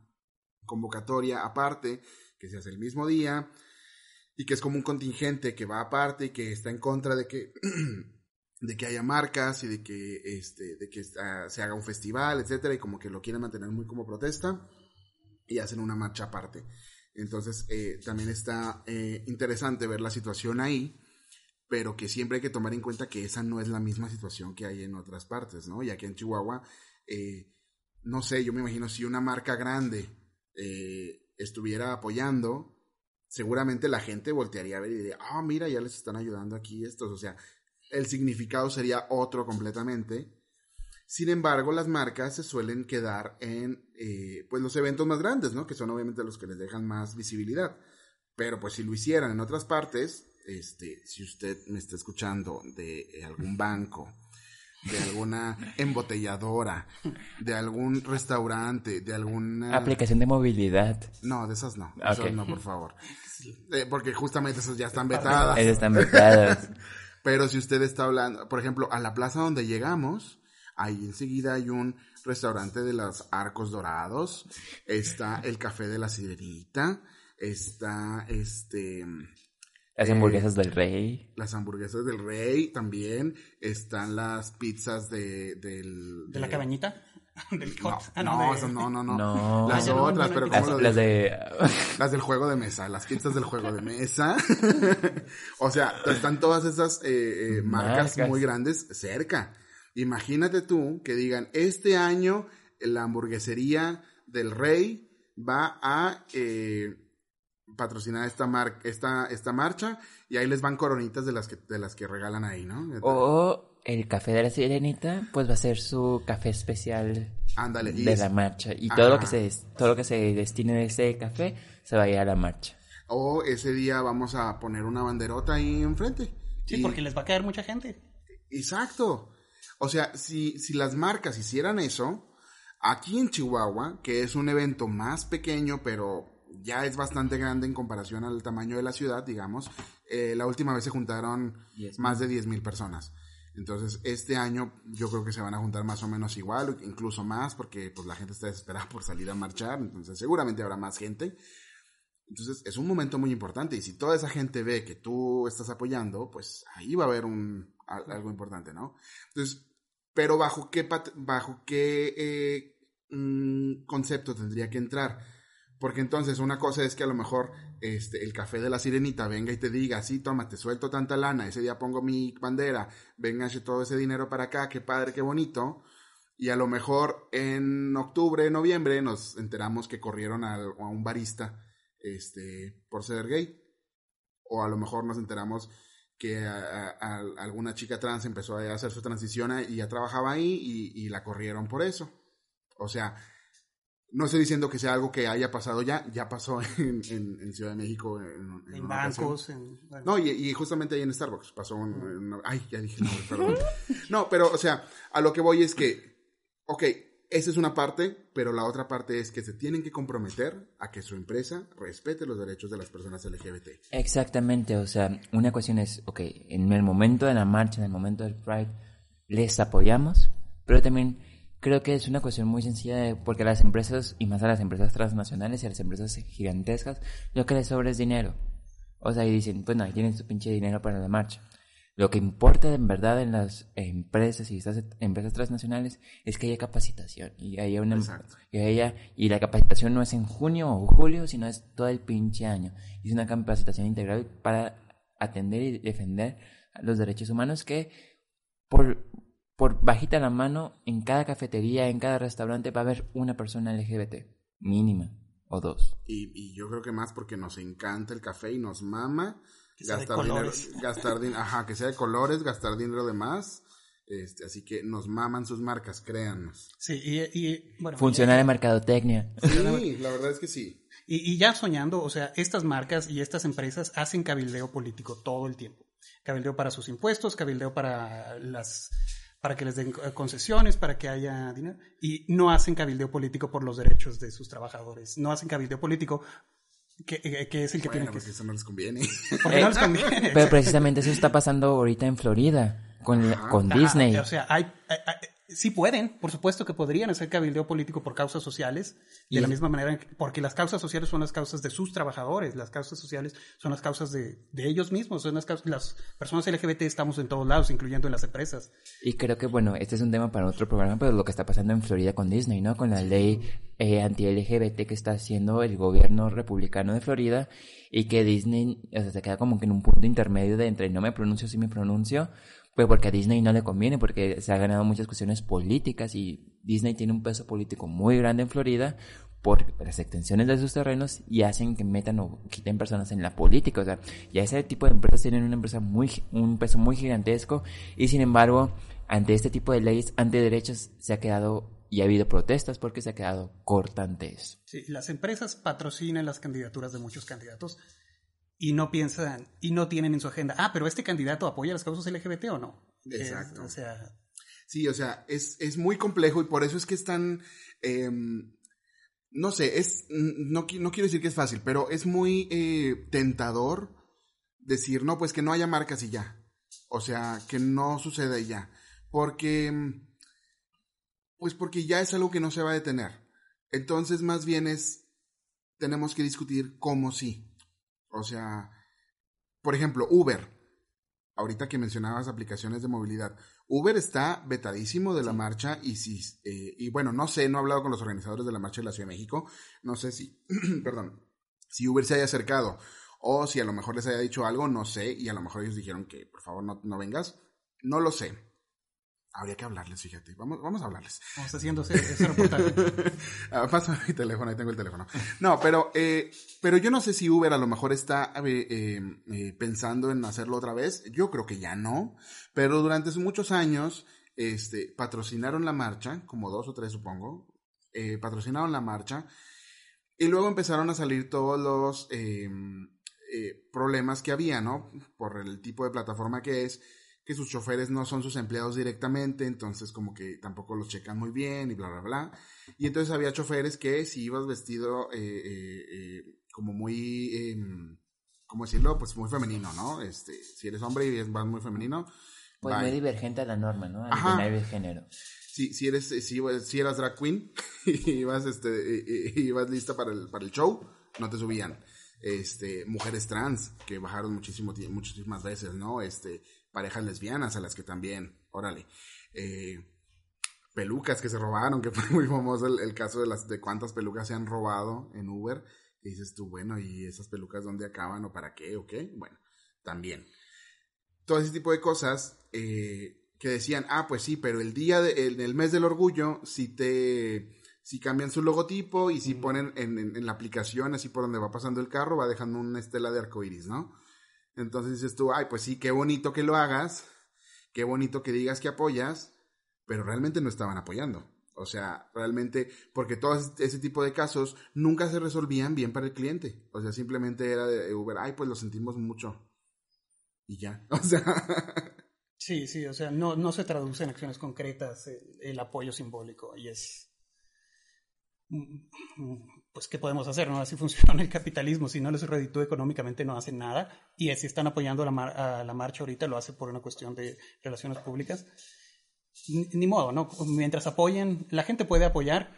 convocatoria aparte, que se hace el mismo día, y que es como un contingente que va aparte y que está en contra de que, de que haya marcas y de que, este, de que ah, se haga un festival, etcétera, y como que lo quieren mantener muy como protesta, y hacen una marcha aparte. Entonces, eh, también está eh, interesante ver la situación ahí, pero que siempre hay que tomar en cuenta que esa no es la misma situación que hay en otras partes, ¿no? Y aquí en Chihuahua, eh, no sé, yo me imagino si una marca grande estuviera apoyando, seguramente la gente voltearía a ver y diría, ah, mira, ya les están ayudando aquí estos, o sea, el significado sería otro completamente. Sin embargo, las marcas se suelen quedar en eh, pues los eventos más grandes, ¿no? Que son obviamente los que les dejan más visibilidad. Pero pues si lo hicieran en otras partes, este, si usted me está escuchando de algún banco, de alguna embotelladora, de algún restaurante, de alguna Aplicación de movilidad. no, de esas no, Ah, esas ok. no, por favor. Eh, porque justamente esas ya están vetadas. Esas están vetadas. Pero si usted está hablando, por ejemplo, a la plaza donde llegamos, ahí enseguida hay un restaurante de los arcos dorados, está el café de la sirenita, está este Las Eh, hamburguesas del rey. las hamburguesas del rey también, están las pizzas de del ¿De la cabañita? Del No. Ah, no, de- esas no, no, no, No. Las Ah, no, otras, no, pero no, ¿cómo Las, las de... Las del juego de mesa, las pizzas del juego de mesa. o sea, están todas esas eh, eh, marcas Marcas. muy grandes cerca. Imagínate tú que digan, este año la hamburguesería del rey va a eh, patrocinar esta, mar esta, esta marcha y ahí les van coronitas de las que, de las que regalan ahí, ¿no? O el café de la sirenita, pues va a ser su café especial Ándale. y de es- la marcha. Y todo lo que se todo lo que se destine de ese café se va a ir a la marcha. O ese día vamos a poner una banderota ahí enfrente. Sí, Y- porque les va a caer mucha gente. Exacto. O sea, si, si las marcas hicieran eso, aquí en Chihuahua, que es un evento más pequeño, pero ya es bastante grande en comparación al tamaño de la ciudad, digamos, eh, la última vez se juntaron Diez más de 10 mil personas. Entonces, este año yo creo que se van a juntar más o menos igual, incluso más, porque pues la gente está desesperada por salir a marchar, entonces seguramente habrá más gente. Entonces, es un momento muy importante y si toda esa gente ve que tú estás apoyando, pues ahí va a haber un, al- algo importante, ¿no? Entonces, pero bajo qué, bajo qué eh, mm, concepto tendría que entrar. Porque entonces una cosa es que a lo mejor este, el café de la sirenita venga y te diga, sí, toma, te suelto tanta lana, ese día pongo mi bandera, venga todo ese dinero para acá, qué padre, qué bonito. Y a lo mejor en octubre, noviembre nos enteramos que corrieron a un barista este, por ser gay. O a lo mejor nos enteramos que a- alguna chica trans empezó a hacer su transición y ya trabajaba ahí y la corrieron por eso. O sea, no estoy diciendo que sea algo que haya pasado ya, ya pasó en, en- en Ciudad de México. En, en bancos, en... bueno. No, y, y justamente ahí en Starbucks pasó un, una- ay, ya dije nombre, perdón. No, pero, o sea, a lo que voy es que, ok, esa es una parte, pero la otra parte es que se tienen que comprometer a que su empresa respete los derechos de las personas LGBT. Exactamente, o sea, una cuestión es, ok, en el momento de la marcha, en el momento del Pride, les apoyamos, pero también Creo que es una cuestión muy sencilla de, porque las empresas, y más a las empresas transnacionales y a las empresas gigantescas, lo que les sobra es dinero. O sea, y dicen, pues no, ahí tienen su pinche dinero para la marcha. Lo que importa en verdad en las empresas y estas empresas transnacionales es que haya capacitación y haya una y, haya, y la capacitación no es en junio o julio, sino es todo el pinche año. Es una capacitación integral para atender y defender los derechos humanos que por, por bajita la mano en cada cafetería, en cada restaurante va a haber una persona LGBT mínima o dos. Y, y yo creo que más porque nos encanta el café y nos mama gastar dinero, gastar dinero, ajá, que sea de colores, gastar dinero de más. Este, así que nos maman sus marcas, créannos. Sí, y, bueno. Funciona de mercadotecnia. Sí, la verdad es que sí. Y, y ya soñando, o sea, estas marcas y estas empresas hacen cabildeo político todo el tiempo. Cabildeo para sus impuestos, cabildeo para las para que les den concesiones, para que haya dinero, y no hacen cabildeo político por los derechos de sus trabajadores, no hacen cabildeo político que, eh, que, es el que tiene que... porque eso no les conviene. Porque no les conviene. Pero precisamente eso está pasando ahorita en Florida con, con Disney. O sea, hay, sí pueden, por supuesto que podrían hacer cabildeo político por causas sociales, de la misma manera, porque las causas sociales son las causas de sus trabajadores, las causas sociales son las causas de, de ellos mismos, son las, las personas LGBT estamos en todos lados, incluyendo en las empresas. Y creo que, bueno, este es un tema para otro programa, pero lo que está pasando en Florida con Disney, ¿no? Con la ley eh, anti-LGBT que está haciendo el gobierno republicano de Florida y que Disney o sea, se queda como que en un punto intermedio de entre no me pronuncio, sí me pronuncio, pues porque a Disney no le conviene, porque se ha ganado muchas cuestiones políticas y Disney tiene un peso político muy grande en Florida por las extensiones de sus terrenos y hacen que metan o quiten personas en la política. O sea, ya ese tipo de empresas tienen una empresa muy, un peso muy gigantesco y sin embargo, ante este tipo de leyes antiderechos se ha quedado y ha habido protestas porque se ha quedado cortante eso. Sí, las empresas patrocinan las candidaturas de muchos candidatos y no piensan y no tienen en su agenda, ah, pero este candidato apoya las causas LGBT o no. Exacto. o sea. Sí, o sea, es, es, muy complejo y por eso es que es tan. Em, no sé, es. No, no, quiero decir que es fácil, pero es muy eh, tentador decir, no, pues que no haya marcas y ya. O sea, que no suceda y ya. Porque. Pues porque ya es algo que no se va a detener. Entonces, más bien es. Tenemos que discutir cómo sí. O sea, por ejemplo, Uber. Ahorita que mencionabas aplicaciones de movilidad. Uber está vetadísimo de la marcha y si, eh, y bueno, no sé, no he hablado con los organizadores de la marcha de la Ciudad de México. No sé si, perdón, si Uber se haya acercado o si a lo mejor les haya dicho algo, no sé, y a lo mejor ellos dijeron que por favor no, no vengas. No lo sé. Habría que hablarles, fíjate. Vamos, vamos a hablarles. Vamos haciendo ese, reportaje. ah, pásame mi teléfono, ahí tengo el teléfono. No, pero, eh, pero yo no sé si Uber a lo mejor está eh, eh, pensando en hacerlo otra vez. Yo creo que ya no. Pero durante muchos años, este, patrocinaron la marcha, como dos o tres supongo. patrocinaron la marcha. Y luego empezaron a salir todos los problemas que había, ¿no? Por el tipo de plataforma que es que sus choferes no son sus empleados directamente, entonces como que tampoco los checan muy bien y bla, bla, bla. Y entonces había choferes que si ibas vestido eh, eh, eh, como muy, em, ¿cómo decirlo? Pues muy femenino, ¿no? Este, si eres hombre y vas muy femenino. Pues muy divergente a la norma, ¿no? Al de género. Si, si, eres, si, si eras drag queen y ibas, este, ibas lista para el, para el show, no te subían este, mujeres trans que bajaron muchísimo, muchísimas veces, ¿no? Este, parejas lesbianas a las que también, órale, eh, pelucas que se robaron, que fue muy famoso el, caso de las de cuántas pelucas se han robado en Uber. Y dices tú, bueno, ¿y esas pelucas dónde acaban o para qué o qué? Bueno, también. Todo ese tipo de cosas eh, que decían, ah, pues sí, pero el día, de, el mes del orgullo, si te, si cambian su logotipo y si ponen en, en, la aplicación, así por donde va pasando el carro, va dejando una estela de arcoiris, ¿no? Entonces dices tú, ay, pues sí, qué bonito que lo hagas, qué bonito que digas que apoyas, pero realmente no estaban apoyando. O sea, realmente, porque todo ese tipo de casos nunca se resolvían bien para el cliente. O sea, simplemente era de Uber, ay, pues lo sentimos mucho. Y ya, o sea. Sí, sí, o sea, no, no se traduce en acciones concretas el apoyo simbólico y es pues, ¿qué podemos hacer? ¿no? Así funciona el capitalismo. Si no les reditúa económicamente, no hacen nada. Y si están apoyando la, a la marcha ahorita, lo hace por una cuestión de relaciones públicas. ni, ni modo, ¿no? Mientras apoyen, la gente puede apoyar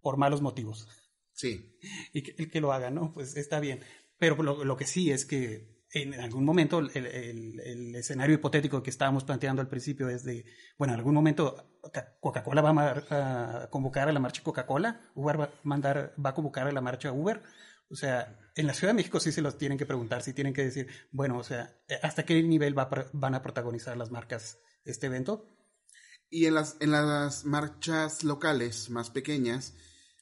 por malos motivos. Sí. Y que, el que lo haga, ¿no? Pues está bien. Pero lo, lo que sí es que en algún momento el, el- el escenario hipotético que estábamos planteando al principio es de, bueno, en algún momento Ca- Coca-Cola va a, mar- a convocar a la marcha Coca-Cola, Uber va a mandar, va a convocar a la marcha Uber. O sea, en la Ciudad de México sí se los tienen que preguntar, sí tienen que decir, bueno, o sea, ¿hasta qué nivel va van a protagonizar las marcas este evento? Y en las, en las marchas locales más pequeñas,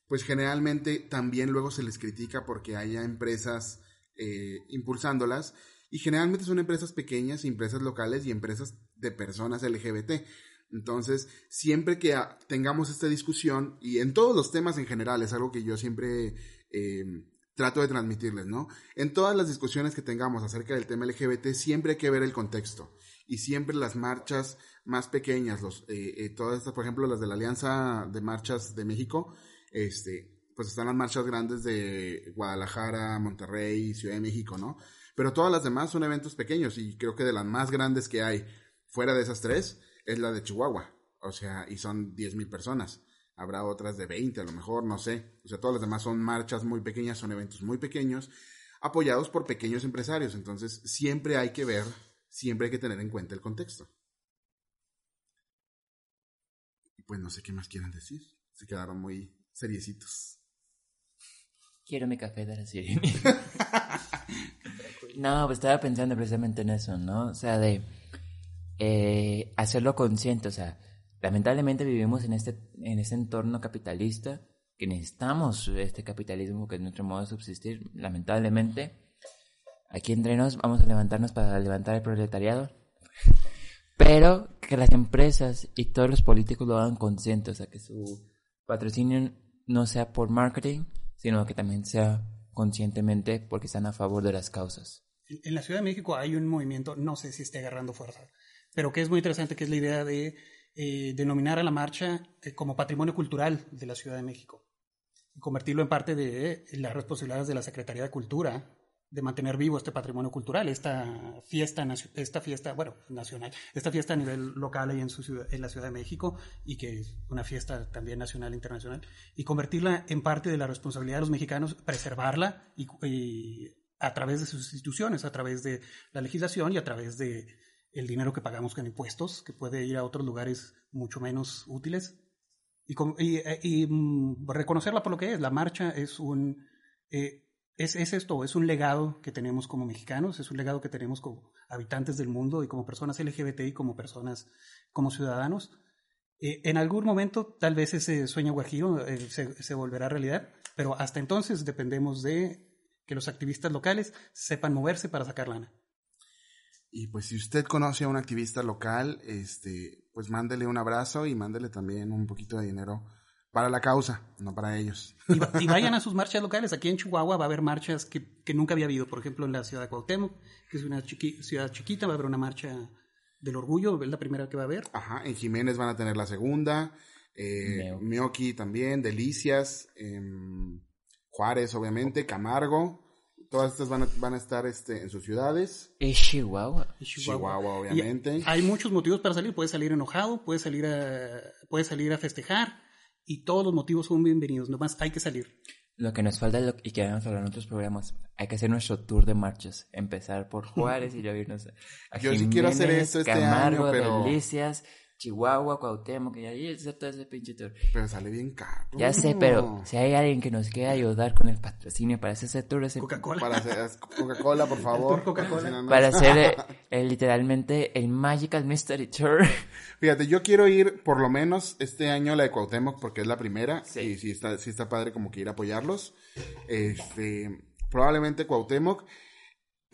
pues generalmente también luego se les critica porque haya empresas eh, impulsándolas. Y generalmente son empresas pequeñas, empresas locales y empresas de personas LGBT. Entonces, siempre que tengamos esta discusión, y en todos los temas en general, es algo que yo siempre eh, trato de transmitirles, ¿no? En todas las discusiones que tengamos acerca del tema LGBT, siempre hay que ver el contexto. Y siempre las marchas más pequeñas, los, eh, eh, todas estas, por ejemplo, las de la Alianza de Marchas de México, este, pues están las marchas grandes de Guadalajara, Monterrey, Ciudad de México, ¿no? Pero todas las demás son eventos pequeños y creo que de las más grandes que hay fuera de esas tres es la de Chihuahua. O sea, y son 10.000 personas. Habrá otras de 20 a lo mejor, no sé. O sea, todas las demás son marchas muy pequeñas, son eventos muy pequeños, apoyados por pequeños empresarios. Entonces, siempre hay que ver, siempre hay que tener en cuenta el contexto. Pues no sé qué más quieran decir. Se quedaron muy seriecitos. Quiero mi café de la Sirene. no, pues estaba pensando precisamente en eso, ¿no? O sea, de eh, hacerlo consciente. O sea, lamentablemente vivimos en este, en este entorno capitalista que necesitamos este capitalismo que es nuestro modo de subsistir. Lamentablemente, aquí entre nos vamos a levantarnos para levantar el proletariado. Pero que las empresas y todos los políticos lo hagan consciente, o sea, que su patrocinio no sea por marketing, sino que también sea conscientemente porque están a favor de las causas. En la Ciudad de México hay un movimiento, no sé si esté agarrando fuerza, pero que es muy interesante, que es la idea de eh, denominar a la marcha eh, como patrimonio cultural de la Ciudad de México y convertirlo en parte de eh, las responsabilidades de la Secretaría de Cultura de mantener vivo este patrimonio cultural, esta fiesta, esta fiesta, bueno, nacional, esta fiesta a nivel local ahí en, su ciudad, en la Ciudad de México y que es una fiesta también nacional e internacional, y convertirla en parte de la responsabilidad de los mexicanos, preservarla y, y a través de sus instituciones, a través de la legislación y a través de el dinero que pagamos con impuestos, que puede ir a otros lugares mucho menos útiles, y, y- y, mm, reconocerla por lo que es. La marcha es un... eh, es, es esto, es un legado que tenemos como mexicanos, es un legado que tenemos como habitantes del mundo y como personas LGBT y como personas, como ciudadanos. Eh, en algún momento tal vez ese sueño guajiro eh, se, se volverá realidad, pero hasta entonces dependemos de que los activistas locales sepan moverse para sacar lana. Y pues si usted conoce a un activista local, este, pues mándele un abrazo y mándele también un poquito de dinero para la causa, no para ellos. Y, va- y vayan a sus marchas locales. Aquí en Chihuahua va a haber marchas que, que nunca había habido. Por ejemplo, en la ciudad de Cuauhtémoc, que es una chiqui- ciudad chiquita, va a haber una marcha del orgullo, es la primera que va a haber. Ajá, en Jiménez van a tener la segunda, eh. Mioki también, Delicias, em, Juárez obviamente, Camargo, todas estas van a, van a estar este, en sus ciudades, Es Chihuahua. Chihuahua, Y obviamente. hay muchos motivos para salir. Puedes salir enojado, puedes salir a, puedes salir a festejar. Y todos los motivos son bienvenidos. Nomás hay que salir. Lo que nos falta lo- y que habíamos hablado en otros programas, hay que hacer nuestro tour de marchas. Empezar por Juárez y luego irnos a Yo sí quiero hacer Jiménez, esto este Camargo, año, pero- Delicias, Chihuahua, Cuauhtémoc, y ahí está todo ese pinche tour. pero sale bien caro. Ya sé, pero si hay alguien que nos quiera ayudar con el patrocinio para hacer ese tour, ese- Coca-Cola. Para hacer Coca-Cola, por favor. Coca-Cola. para hacer eh, eh, literalmente el Magical Mystery Tour. Fíjate, yo quiero ir por lo menos este año a la de Cuauhtémoc porque es la primera Sí. y sí está, sí está padre como que ir a apoyarlos. Este, probablemente Cuauhtémoc.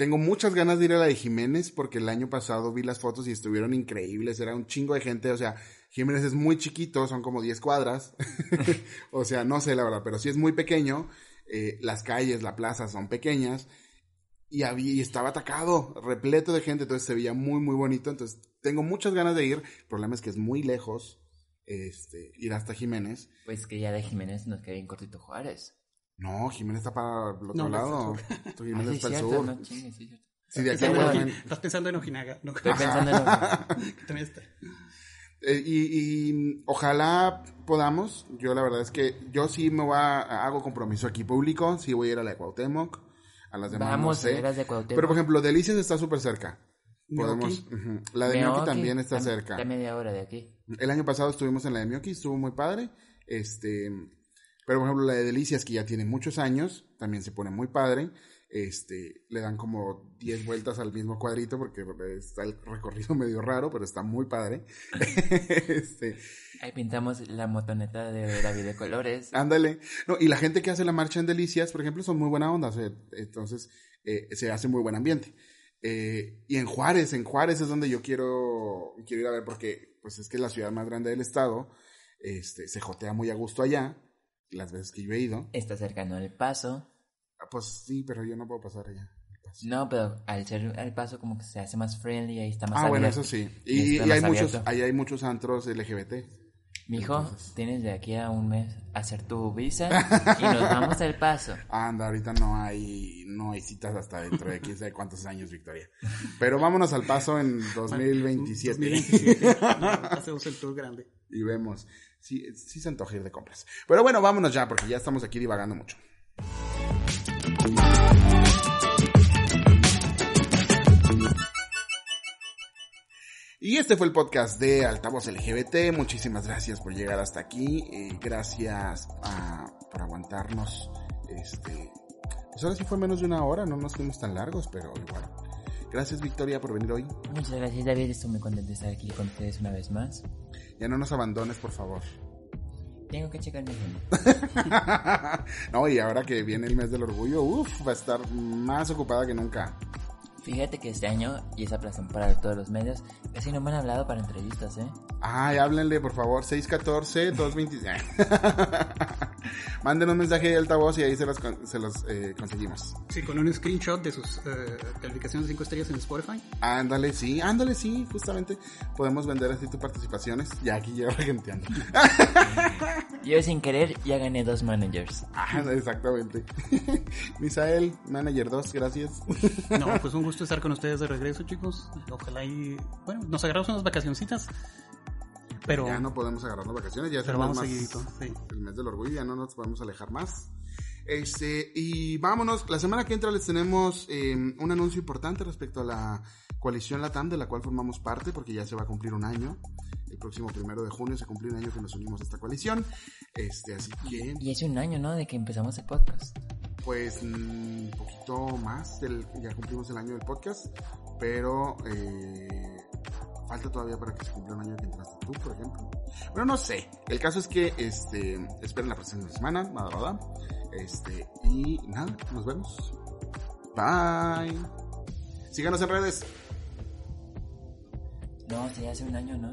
Tengo muchas ganas de ir a la de Jiménez porque el año pasado vi las fotos y estuvieron increíbles, era un chingo de gente, o sea, Jiménez es muy chiquito, son como 10 cuadras, o sea, no sé la verdad, pero sí es muy pequeño, eh, las calles, la plaza son pequeñas y, había, y estaba atacado, repleto de gente, entonces se veía muy, muy bonito. Entonces, tengo muchas ganas de ir. El problema es que es muy lejos este, ir hasta Jiménez. Pues que ya de Jiménez nos queda bien cortito Juárez. No, Jiménez está para el otro No, lado. Tú Jiménez sí, está al cierto, sur. no chingues, sí, cierto. Sí, de aquí Estás pensando- en Ojinaga. ¿no? Estoy pensando en Que también está. Eh, y, y ojalá podamos. Yo la verdad es que yo sí me voy a, hago compromiso aquí público. Sí voy a ir a la de Cuauhtémoc. A las demás Vamos no sé. a ir a las de Cuauhtémoc. Pero por ejemplo, Delicias está súper cerca. Podemos, ujú. La de Gnocchi, también está cerca. Está a media hora de aquí. El año pasado estuvimos en la de Gnocchi, estuvo muy padre. Este, pero por ejemplo la de Delicias, que ya tiene muchos años, también se pone muy padre. Este, le dan como 10 vueltas al mismo cuadrito porque está el recorrido medio raro, pero está muy padre. este, Ahí pintamos la motoneta de David de colores. ándale. No, y la gente que hace la marcha en Delicias, por ejemplo, son muy buena onda. o sea, entonces, eh, se hace muy buen ambiente. Eh, y en Juárez, en Juárez es donde yo quiero, quiero ir a ver porque, pues es que es la ciudad más grande del estado. Este, se jotea muy a gusto allá, las veces que yo he ido. Está cercano al paso. Ah, Pues sí, pero yo no puedo pasar allá. No, pero al ser al paso como que se hace más friendly, ahí está más Ah, bueno, eso sí. Y Y, hay muchos, ahí hay muchos antros LGBT. Mijo, Entonces- tienes de aquí a un mes hacer tu visa y nos vamos al paso. Anda, ahorita no hay, no hay citas hasta dentro de quién sabe cuántos años, Victoria. Pero vámonos al paso en 2027. 2027. No, hacemos el tour grande. Y vemos. Sí, sí se antoja ir de compras. Pero bueno, vámonos ya, porque ya estamos aquí divagando mucho. Y este fue el podcast de Altavoz LGBT. Muchísimas gracias por llegar hasta aquí. Eh, gracias a- por aguantarnos. Este, pues ahora sí fue menos de una hora, no nos fuimos tan largos, pero igual. Gracias Victoria por venir hoy. Muchas gracias David, estoy muy contento de estar aquí con ustedes una vez más. Ya no nos abandones, por favor. Tengo que checar mi agenda. no, y ahora que viene el mes del orgullo, uff, va a estar más ocupada que nunca. Fíjate que este año, y esa plaza para todos los medios, casi no me han hablado para entrevistas, ¿eh? Ay, háblenle, por favor, 614-220. Manden un mensaje de altavoz y ahí se los, se los eh, conseguimos. Sí, con un screenshot de sus eh, calificaciones de 5 estrellas en Spotify. Ándale, sí, ándale, sí, justamente. Podemos vender así tus participaciones. Ya aquí llevo regenteando. Yo sin querer ya gané dos managers. ah, exactamente. Misael, Manager 2, gracias. No, pues un gusto estar con ustedes de regreso, chicos. Ojalá y, bueno, nos agarramos unas vacacioncitas. Pero, Ya no podemos agarrarnos vacaciones, ya pero el mes vamos más- seguidito. Sí. el mes del orgullo, ya no nos podemos alejar más. Este, y vámonos, la semana que entra les tenemos eh, un anuncio importante respecto a la coalición LATAM de la cual formamos parte, porque ya se va a cumplir un año. El próximo primero de junio se cumple un año que nos unimos a esta coalición. Este, así que, Y hace un año, ¿no? De que empezamos el podcast. Pues, un poquito más, del- ya cumplimos el año del podcast, pero eh, falta todavía para que se cumpla un año que entraste tú, por ejemplo. Bueno, no sé. El caso es que, este, esperen la próxima semana, nada. Este, y nada, nos vemos. Bye. Síganos en redes. No, sí, hace un año, ¿no?